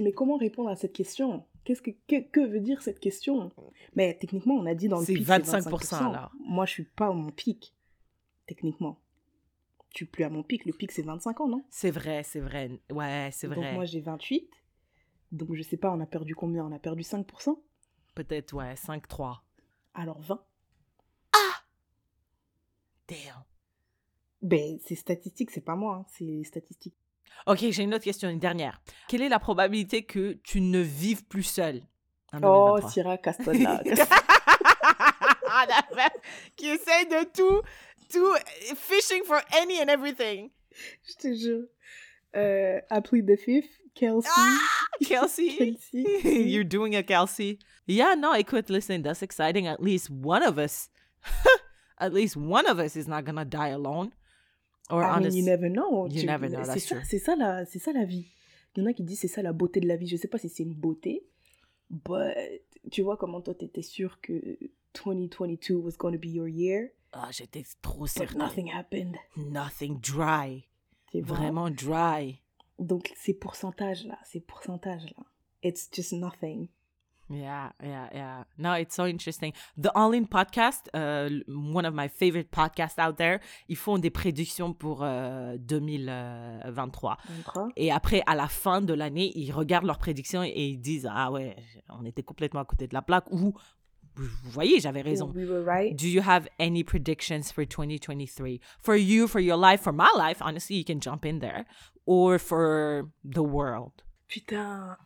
Mais comment répondre à cette question? Qu'est-ce que, que, que veut dire cette question? Mais techniquement, on a dit dans le C'est pic, 25% alors. Moi, je suis pas à mon pic, techniquement. Suis plus à mon pic. Le pic, c'est 25 ans, non? C'est vrai, c'est vrai. Ouais, c'est Donc vrai. moi, j'ai 28. Donc je sais pas, on a perdu combien? On a perdu 5% Peut-être, ouais, 5-3. Alors 20 Damn. Ben, c'est statistique, c'est pas moi, hein, c'est les statistiques. Ok, j'ai une autre question, une dernière. Quelle est la probabilité que tu ne vives plus seul en Oh, 2023? Syrah, casse-toi là. <laughs> <laughs> Ah, la meuf qui essaye de tout, tout, fishing for any and everything. Je te jure. Euh, I plead the fifth, Kelsey. Ah, Kelsey, <laughs> Kelsey. <laughs> you're doing a Kelsey. Yeah, no, écoute, listen, that's exciting. At least one of us, <laughs> at least one of us is not gonna die alone. Or I on mean, a you never know. You Tu- never know, c'est that's ça, true. C'est ça, la, c'est ça la vie. Il y en a qui disent c'est ça la beauté de la vie. Je sais pas si c'est une beauté, but tu vois comment toi t'étais sûr que 2022 was going to be your year, Ah, j'étais trop but certain. nothing happened. Nothing dry. Vois? Vraiment dry. Donc ces pourcentages là, ces pourcentages là, it's just nothing. Yeah, yeah, yeah. No, it's so interesting. The All In podcast, uh, one of my favorite podcasts out there, ils font des prédictions pour euh, 2023. Comprends? Et après, à la fin de l'année, ils regardent leurs prédictions et ils disent Ah ouais, on était complètement à côté de la plaque. Ou, vous voyez, j'avais raison. We were right. Do you have any predictions for 2023? For you, for your life, for my life, honestly, you can jump in there. Or for the world. Putain,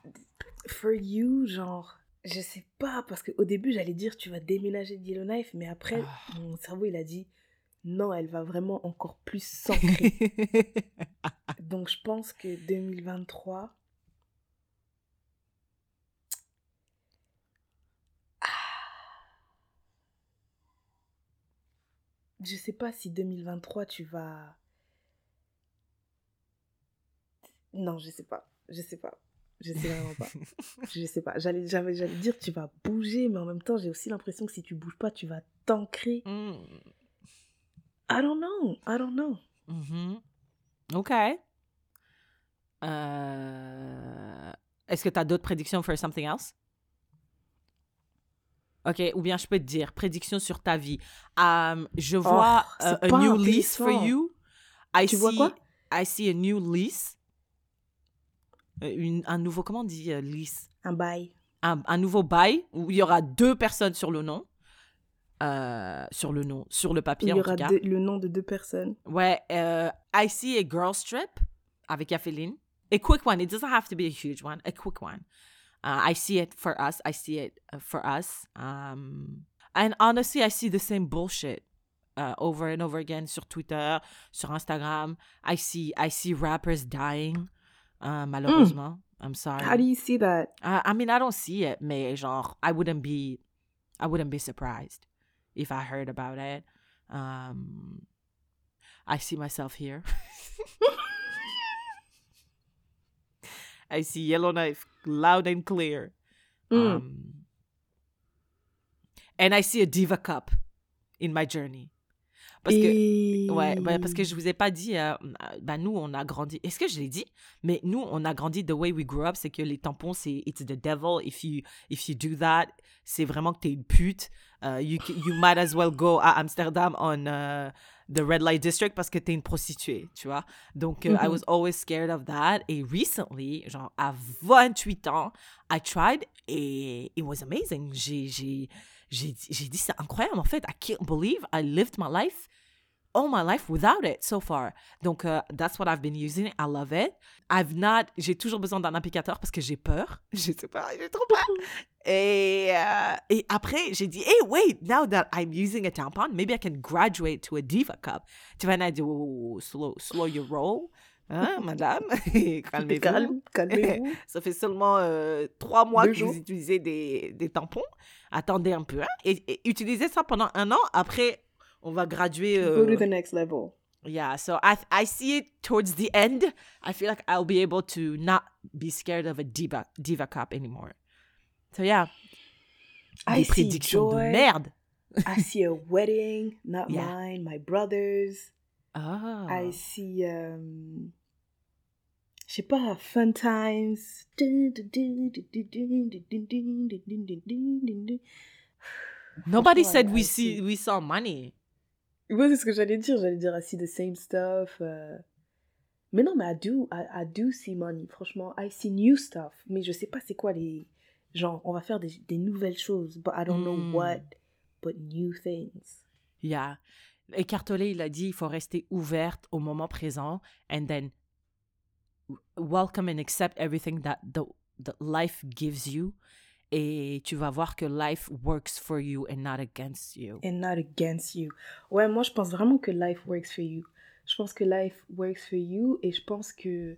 for you, genre, je sais pas, parce qu'au début, j'allais dire tu vas déménager de Yellowknife, mais après, Ah. mon cerveau, il a dit non, elle va vraiment encore plus <laughs> s'ancrer. Donc, je pense que 2023, je sais pas si 2023 tu vas. Non, je sais pas. Je sais pas. Je sais vraiment pas. <laughs> je sais pas. J'allais, j'allais, j'allais dire tu vas bouger, mais en même temps, j'ai aussi l'impression que si tu bouges pas, tu vas t'ancrer. Mm. I don't know. I don't know. Mhm. OK. Euh, Est-ce que tu as d'autres prédictions for something else? OK, ou bien je peux te dire, prédiction sur ta vie. Um, je vois Oh, uh, a new lease for you. I Tu see, vois quoi? I see a new lease. Euh, une- un nouveau, comment on dit euh, lease? Un bail. un, un nouveau bail où il y aura deux personnes sur le nom. Euh, sur le nom, sur le Il papier y en aura tout cas. deux- le nom de deux personnes. Ouais, euh, I see a girl strip avec Yapheline. A quick one. It doesn't have to be a huge one. A quick one. Uh, I see it for us. I see it uh, for us. Um, and honestly, I see the same bullshit uh, over and over again sur Twitter, sur Instagram. I see, I see rappers dying. uh, malheureusement, I'm sorry. How do you see that? I, I mean, I don't see it, mais genre, I wouldn't be, I wouldn't be surprised if I heard about it. Um, I see myself here. <laughs> I see Yellowknife loud and clear. Mm. Um, and I see a diva cup in my journey. Parce que Ouais, ouais, parce que je vous ai pas dit, euh, bah nous on a grandi. Est-ce que je l'ai dit? Mais nous on a grandi the way we grew up, c'est que les tampons c'est it's the devil. If you if you do that, c'est vraiment que t'es une pute. Uh, you you might as well go à Amsterdam on uh, the red light district parce que t'es une prostituée, tu vois? Donc euh, I Mhm. was always scared of that. Et recently, genre à 28 ans, I tried et it was amazing. J'ai j'ai j'ai dit c'est incroyable en fait. I can't believe I lived my life all my life without it so far. Donc, euh, that's what I've been using. I love it. I've not... J'ai toujours besoin d'un applicateur parce que j'ai peur. <laughs> Je sais pas, j'ai trop peur. Et, euh, et après, j'ai dit, hey, wait, now that I'm using a tampon, maybe I can graduate to a Diva Cup. Tu vas dire, oh, slow, slow your roll. Hein, madame? <laughs> Calmez-vous. Calme, calmez-vous. <laughs> Ça fait seulement euh, trois mois Deux que jours. vous utilisez des, des tampons. Attendez un peu. Hein, et, et utilisez ça pendant un an. Après, on va graduer. Go to euh, the next level. yeah, so I I see it towards the end. I feel like I'll be able to not be scared of a diva diva cup anymore. So yeah, I des see prédictions de joy. merde. I see a wedding, not <laughs> Yeah. mine, my brother's. Ah. I see, um, je sais pas, fun times. Nobody said we see. we saw money. Ouais, c'est ce que j'allais dire. J'allais dire, I see the same stuff. euh. Mais non, mais I do, I, I do see money. Franchement, I see new stuff. Mais je sais pas c'est quoi les... Genre, on va faire des, des nouvelles choses. But I don't Mm. know what. But new things. Yeah. Et Cartolé, il a dit, il faut rester ouverte au moment présent and then welcome and accept everything that the, that life gives you. Et tu vas voir que life works for you and not against you. And not against you. Ouais, moi, je pense vraiment que life works for you. Je pense que life works for you. Et je pense que...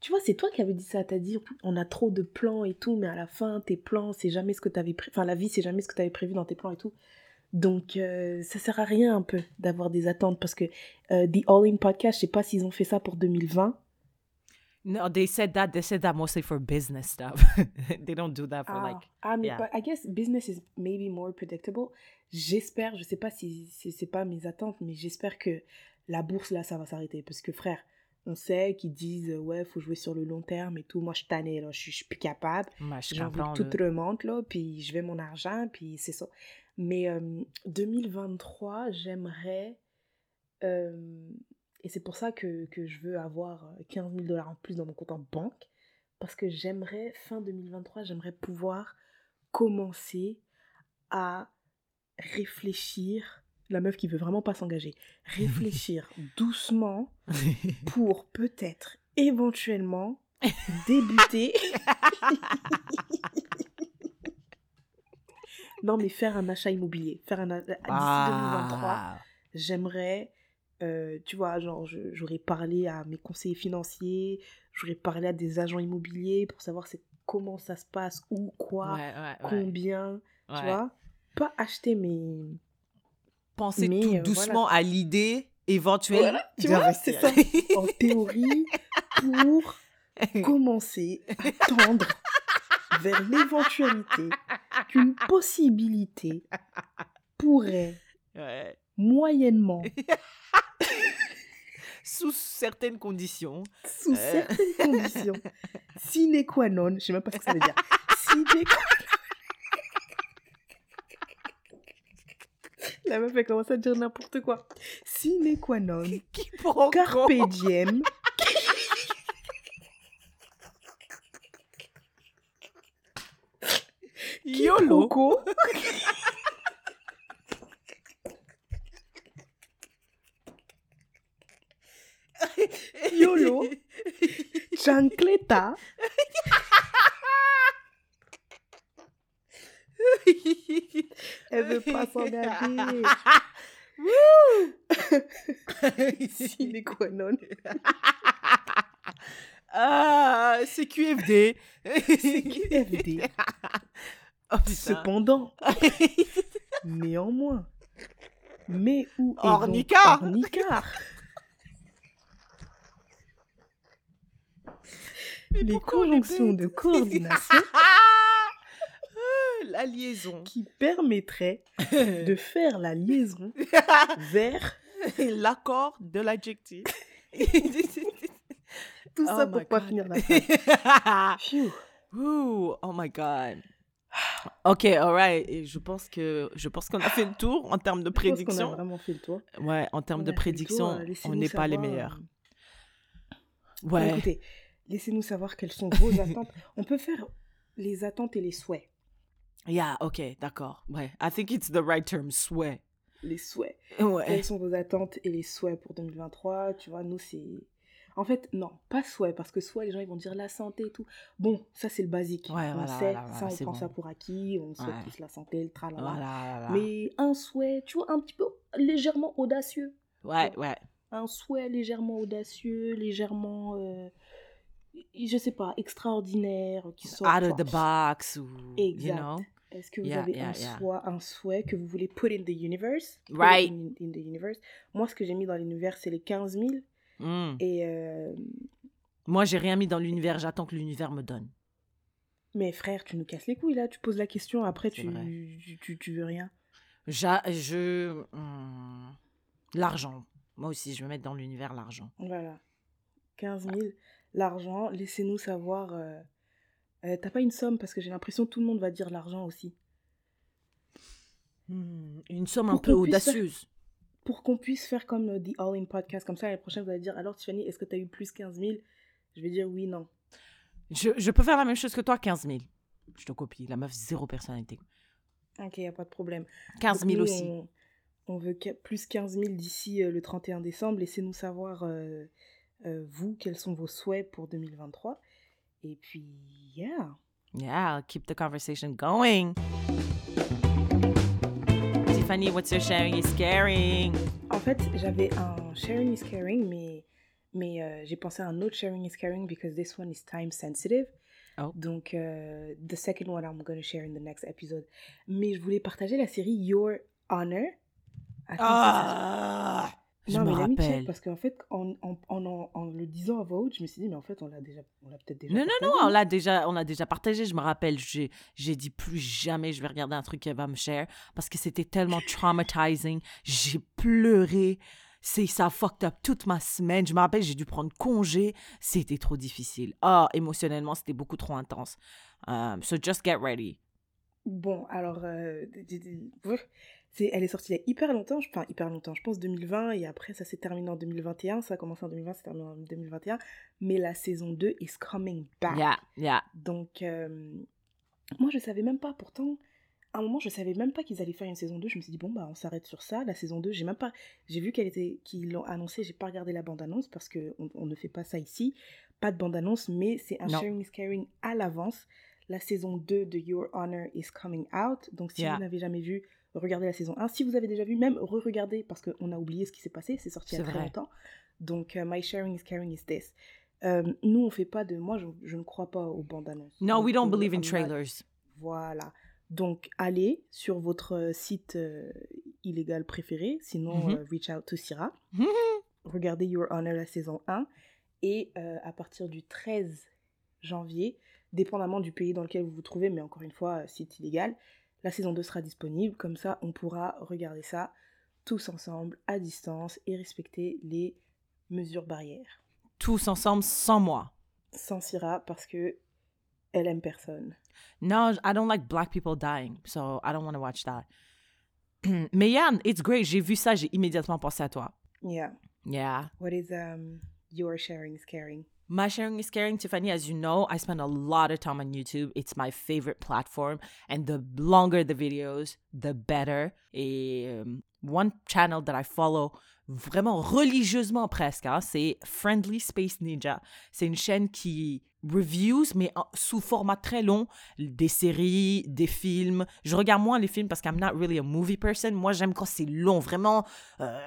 Tu vois, c'est toi qui avais dit ça. T'as dit, on a trop de plans et tout. Mais à la fin, tes plans, c'est jamais ce que t'avais prévu. Enfin, la vie, c'est jamais ce que t'avais prévu dans tes plans et tout. Donc, euh, ça sert à rien un peu d'avoir des attentes. Parce que euh, The All In Podcast, je sais pas s'ils ont fait ça pour 2020. No, they said that. They said that mostly for business stuff. <laughs> they don't do that for like. ah, mais yeah. pas- I guess business is maybe more predictable. J'espère, je sais pas si c'est c'est pas mes attentes, mais j'espère que la bourse là, ça va s'arrêter. Parce que frère, on sait qu'ils disent euh, ouais, faut jouer sur le long terme et tout. Moi, je tannée, là, je suis plus capable. J'ai envie que tout remonte là, puis je vais mon argent, puis c'est ça. Mais euh, 2023, j'aimerais. euh, et c'est pour ça que, que je veux avoir euh, 15 000 dollars en plus dans mon compte en banque. Parce que j'aimerais, fin 2023, j'aimerais pouvoir commencer à réfléchir. La meuf qui veut vraiment pas s'engager. <laughs> Réfléchir doucement <laughs> pour peut-être, éventuellement, <laughs> débuter. Non, mais faire un achat immobilier. Faire un a- d'ici 2023 Ah. j'aimerais, euh, tu vois, genre, j'aurais parlé à mes conseillers financiers, j'aurais parlé à des agents immobiliers pour savoir c'est comment ça se passe, où, quoi, Ouais, ouais, ouais. combien, tu vois. Pas acheter, mais penser Mais, tout euh, voilà. doucement à l'idée éventuelle Voilà, tu vois, c'est ça. En théorie, pour <laughs> commencer à tendre vers l'éventualité qu'une possibilité pourrait Ouais. moyennement, <laughs> Sous certaines conditions. sous Euh. certaines conditions, sine qua non, je sais même pas ce que ça veut dire, sine qua La meuf, elle commence à dire n'importe quoi. Sine qua non, Qui carpe diem, YOLO. <laughs> YOLO. chancleta, elle veut pas s'engager. <laughs> Sine qua non. ah, c'est QFD. C'est QFD. <laughs> Oh putain. Cependant, <laughs> néanmoins, mais où est donc Ornicard. Mais Les conjonctions de coordination <laughs> La liaison. qui permettraient <laughs> de faire la liaison vers L'accord de l'adjectif. tout ça Oh pour my pas finir la phrase. Ouh, oh my god. Ok, alright. Et je pense que je pense qu'on a fait le tour en termes de Je pense qu'on a prédiction. vraiment fait le tour. Ouais, en termes On de le tour, prédiction, euh, on n'est pas les meilleurs. euh, Ouais. Écoutez, laissez-nous savoir quelles sont vos <laughs> attentes. On peut faire les attentes et les souhaits. Yeah, ok, d'accord. Ouais. I think it's the right term, souhait. Les souhaits. Ouais. Quelles sont vos attentes et les souhaits pour 2023 Tu vois, nous, c'est. En fait, non, pas souhait, parce que souhait, les gens ils vont dire la santé et tout. Bon, ça c'est le basique. Ouais, on voilà, sait, voilà, ça on prend bon. ça pour acquis, on souhaite Ouais. tous la santé, le tralala. Voilà. Mais un souhait, tu vois, un petit peu légèrement audacieux. Ouais, ouais. Un souhait légèrement audacieux, légèrement, euh, je sais pas, extraordinaire, qui sort. Out of the box ou, Exact. you know? Est-ce que vous Yeah, avez yeah, un, yeah. souhait, un souhait que vous voulez put in the universe? Right. In, in the universe. Moi, ce que j'ai mis dans l'univers, c'est les 15 000. Mm. Et euh, Moi, j'ai rien mis dans l'univers, j'attends que l'univers me donne. Mais frère, tu nous casses les couilles là, tu poses la question, après tu, tu, tu, tu veux rien. J'a- je. hmm, L'argent. Moi aussi, je vais mettre dans l'univers l'argent. Voilà. 15 000, l'argent, laissez-nous savoir. euh, euh, T'as pas une somme? Parce que j'ai l'impression que tout le monde va dire l'argent aussi. Hmm, Une somme un peu faire- audacieuse. Pour qu'on puisse faire comme euh, The All In Podcast, comme ça l'année prochaine vous allez dire alors Tiffany, est-ce que t'as eu plus 15 000 Je vais dire oui, non. Je, je peux faire la même chose que toi, 15 000. Je te copie. La meuf, zéro personnalité. Ok, y a pas de problème. 15 Donc 000 nous, aussi. On, on veut plus 15 000 d'ici euh, le 31 décembre. Laissez-nous savoir, euh, euh, vous, quels sont vos souhaits pour 2023. Et puis, yeah. Yeah, keep the conversation going. What's your sharing is caring? En fait, j'avais un sharing is caring, mais, mais euh, j'ai pensé à un autre sharing is caring because this one is time sensitive. Oh. Donc, euh, the second one I'm going to share in the next episode. Mais je voulais partager la série Your Honor. Attends, Ah, je non, me rappelle. parce qu'en fait, en, en, en, le disant à voix haute, je me suis dit, mais en fait, on l'a déjà, on l'a peut-être déjà. Non, non, non, partagé. on l'a déjà, on a déjà partagé. Je me rappelle, j'ai, j'ai dit plus jamais je vais regarder un truc qu'elle va me share parce que c'était tellement <laughs> traumatizing. J'ai pleuré. C'est, ça a fucked up toute ma semaine. Je me rappelle, j'ai dû prendre congé. C'était trop difficile. Ah, émotionnellement, c'était beaucoup trop intense. Um, so just get ready. Bon, alors, euh. C'est, elle est sortie il y a hyper longtemps, je- enfin hyper longtemps, je pense 2020, et après ça s'est terminé en 2021, ça a commencé en 2020, c'est terminé en 2021, mais la saison 2 is coming back. Yeah, yeah. Donc, euh, moi je savais même pas, pourtant, à un moment je savais même pas qu'ils allaient faire une saison 2, je me suis dit, bon bah on s'arrête sur ça, la saison 2, j'ai même pas, j'ai vu qu'elle était, qu'ils l'ont annoncé, j'ai pas regardé la bande-annonce, parce que on, on ne fait pas ça ici, pas de bande-annonce, mais c'est un Non. sharing is caring à l'avance, la saison 2 de Your Honor is coming out. Donc, si Yeah. vous n'avez jamais vu, regardez la saison 1. Si vous avez déjà vu, même re-regardez parce qu'on a oublié ce qui s'est passé. C'est sorti il y a très vrai. longtemps. Donc, euh, My Sharing is Caring is this. Euh, nous, on fait pas de. Moi, je, je ne crois pas aux bandes annonces. No, we don't believe in trailers. Voilà. Donc, allez sur votre euh, site euh, illégale préférée. Sinon, Mhm. euh, reach out to Syrah. Regardez Your Honor la saison 1. Et à partir du 13 janvier, dépendamment du pays dans lequel vous vous trouvez, mais encore une fois, c'est illégal, la saison 2 sera disponible. Comme ça, on pourra regarder ça tous ensemble, à distance, et respecter les mesures barrières. Tous ensemble, sans moi. Sans Syrah, parce que elle aime personne. No, I don't like black people dying, so I don't want to watch that. <clears throat> Mais yeah, it's great. J'ai vu ça, j'ai immédiatement pensé à toi. Yeah. Yeah. What is um your sharing is caring? My sharing is caring, Tiffany. As you know, I spend a lot of time on YouTube. It's my favorite platform. And the longer the videos, the better. Et um, one channel that I follow vraiment religieusement presque, hein, c'est Friendly Space Ninja. C'est une chaîne qui reviews, mais sous format très long, des séries, des films. Je regarde moins les films parce que I'm not really a movie person. Moi, j'aime quand c'est long, vraiment, euh,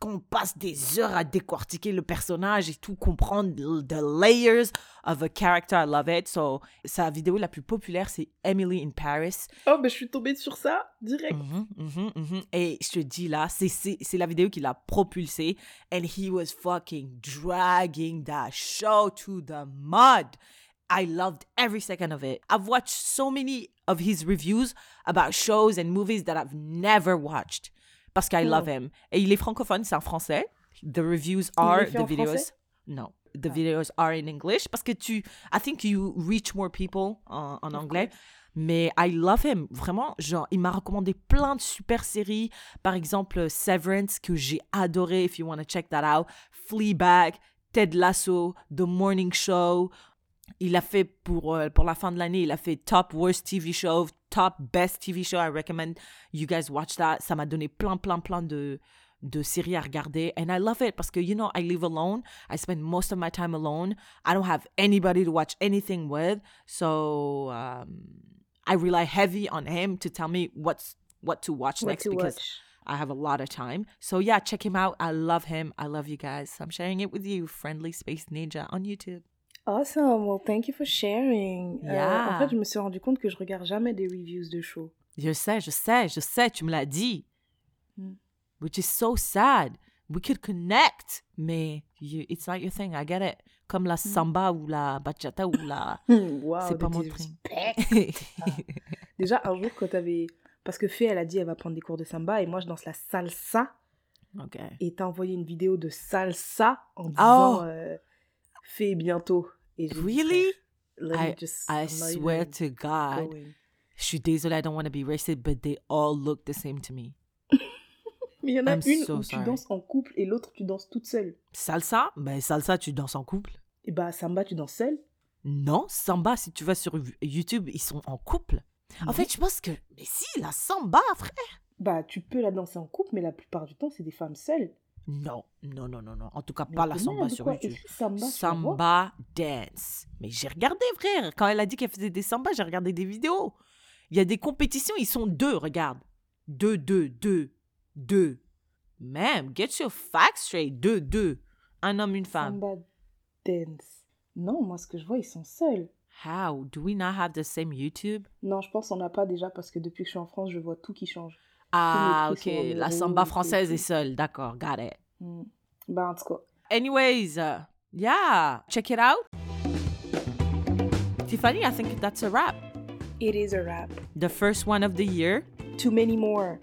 qu'on passe des heures à décortiquer le personnage et tout, comprendre the layers of a character. I love it. So, sa vidéo la plus populaire, c'est Emily in Paris. Oh, ben je suis tombée sur ça direct. Mhm, mhm, mhm. Et je te dis là, c'est la vidéo qui l'a propulsé. And he was fucking dragging that show to the mud. I loved every second of it. I've watched so many of his reviews about shows and movies that I've never watched. Parce que I love him. Et il est francophone, c'est en français. The reviews are the videos. No, the videos are in English parce que tu, I think you reach more people en, en anglais. Mais I love him. Vraiment, genre, il m'a recommandé plein de super séries. Par exemple, Severance, que j'ai adoré, if you want to check that out. Fleabag, Ted Lasso, The Morning Show. Il a fait pour, euh, pour la fin de l'année, il a fait Top Worst TV Show, Top Best TV Show. I recommend you guys watch that. Ça m'a donné plein, plein, plein de, de séries à regarder. And I love it parce que, you know, I live alone. I spend most of my time alone. I don't have anybody to watch anything with. So um, I rely heavy on him to tell me what's what to watch What next to because watch. I have a lot of time. So yeah, check him out. I love him. I love you guys. I'm sharing it with you. Friendly Space Ninja on YouTube. Awesome. Well, thank you for sharing. Euh, en fait, je me suis rendu compte que je regarde jamais des reviews de shows. Je sais, je sais, je sais, tu me l'as dit. Mm. Which is so sad. We could connect, mais you, it's not your thing. I get it. Comme la samba ou la bachata ou la. <laughs> wow, C'est pas mon disrespect. <laughs> Déjà, un jour, quand t'avais. Parce que Fée, elle a dit elle va prendre des cours de samba et moi, je danse la salsa. ok. Et t'as envoyé une vidéo de salsa en disant Oh. euh, Fée bientôt. Et Really? Let I, me just. I swear to God. going. Je suis désolée, I don't want to be racist, but they all look the same to me. <laughs> Mais il y en a I'm une so où sorry. tu danses en couple et l'autre, tu danses toute seule. Salsa? Ben, salsa, tu danses en couple. Et bah, samba, tu danses seule. Non, samba, si tu vas sur YouTube, ils sont en couple. En fait, je pense que. Mais si, la samba, frère. Bah, tu peux la danser en couple, mais la plupart du temps, c'est des femmes seules. Non, non, non, non, non. En tout cas, Mais pas la samba sur YouTube. Samba. Samba dance. Mais j'ai regardé, frère. Quand elle a dit qu'elle faisait des samba, j'ai regardé des vidéos. Il y a des compétitions, ils sont deux, regarde. Deux, deux, deux, deux. Même, get your facts straight. Deux, deux. Un homme, une femme. Samba dance. Non, moi, ce que je vois, ils sont seuls. How? Do we not have the same YouTube? Non, je pense qu'on n'a pas déjà parce que depuis que je suis en France, je vois tout qui change. Ah, ok. La samba française est seule. D'accord, got it. Bah, en tout cas. Anyways, uh, yeah, check it out. Tiffany, I think that's a wrap. It is a wrap. The first one of the year. Too many more.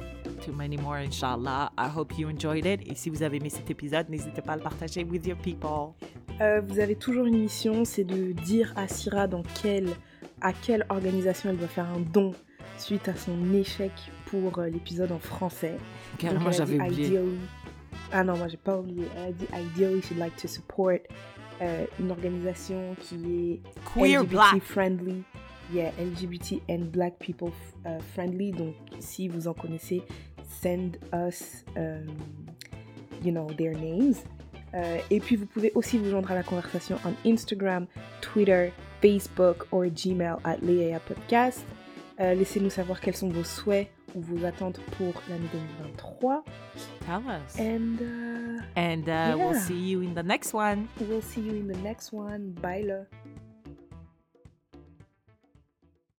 Too many more, inshallah. I hope you enjoyed it. Et si vous avez aimé cet épisode, n'hésitez pas à le partager with your people. Euh, vous avez toujours une mission, c'est de dire à Syrah dans quelle, à quelle organisation elle doit faire un don suite à son échec pour euh, l'épisode en français. Carrément, j'avais oublié. ideally- Ah non, moi j'ai pas oublié. Elle a dit ideally she'd like to support euh, une organisation qui est Queer LGBT Black. friendly. Yeah, LGBT and black people uh, friendly. Donc, si vous en connaissez, send us, um, you know, their names. Euh, et puis, vous pouvez aussi vous joindre à la conversation on Instagram, Twitter, Facebook ou Gmail at Leia Podcast. Euh, Laissez-nous savoir quels sont vos souhaits ou vos attentes pour l'année 2023. Tell us. And uh, And uh, we'll see you in the next one. we'll see you in the next one. Bye, là.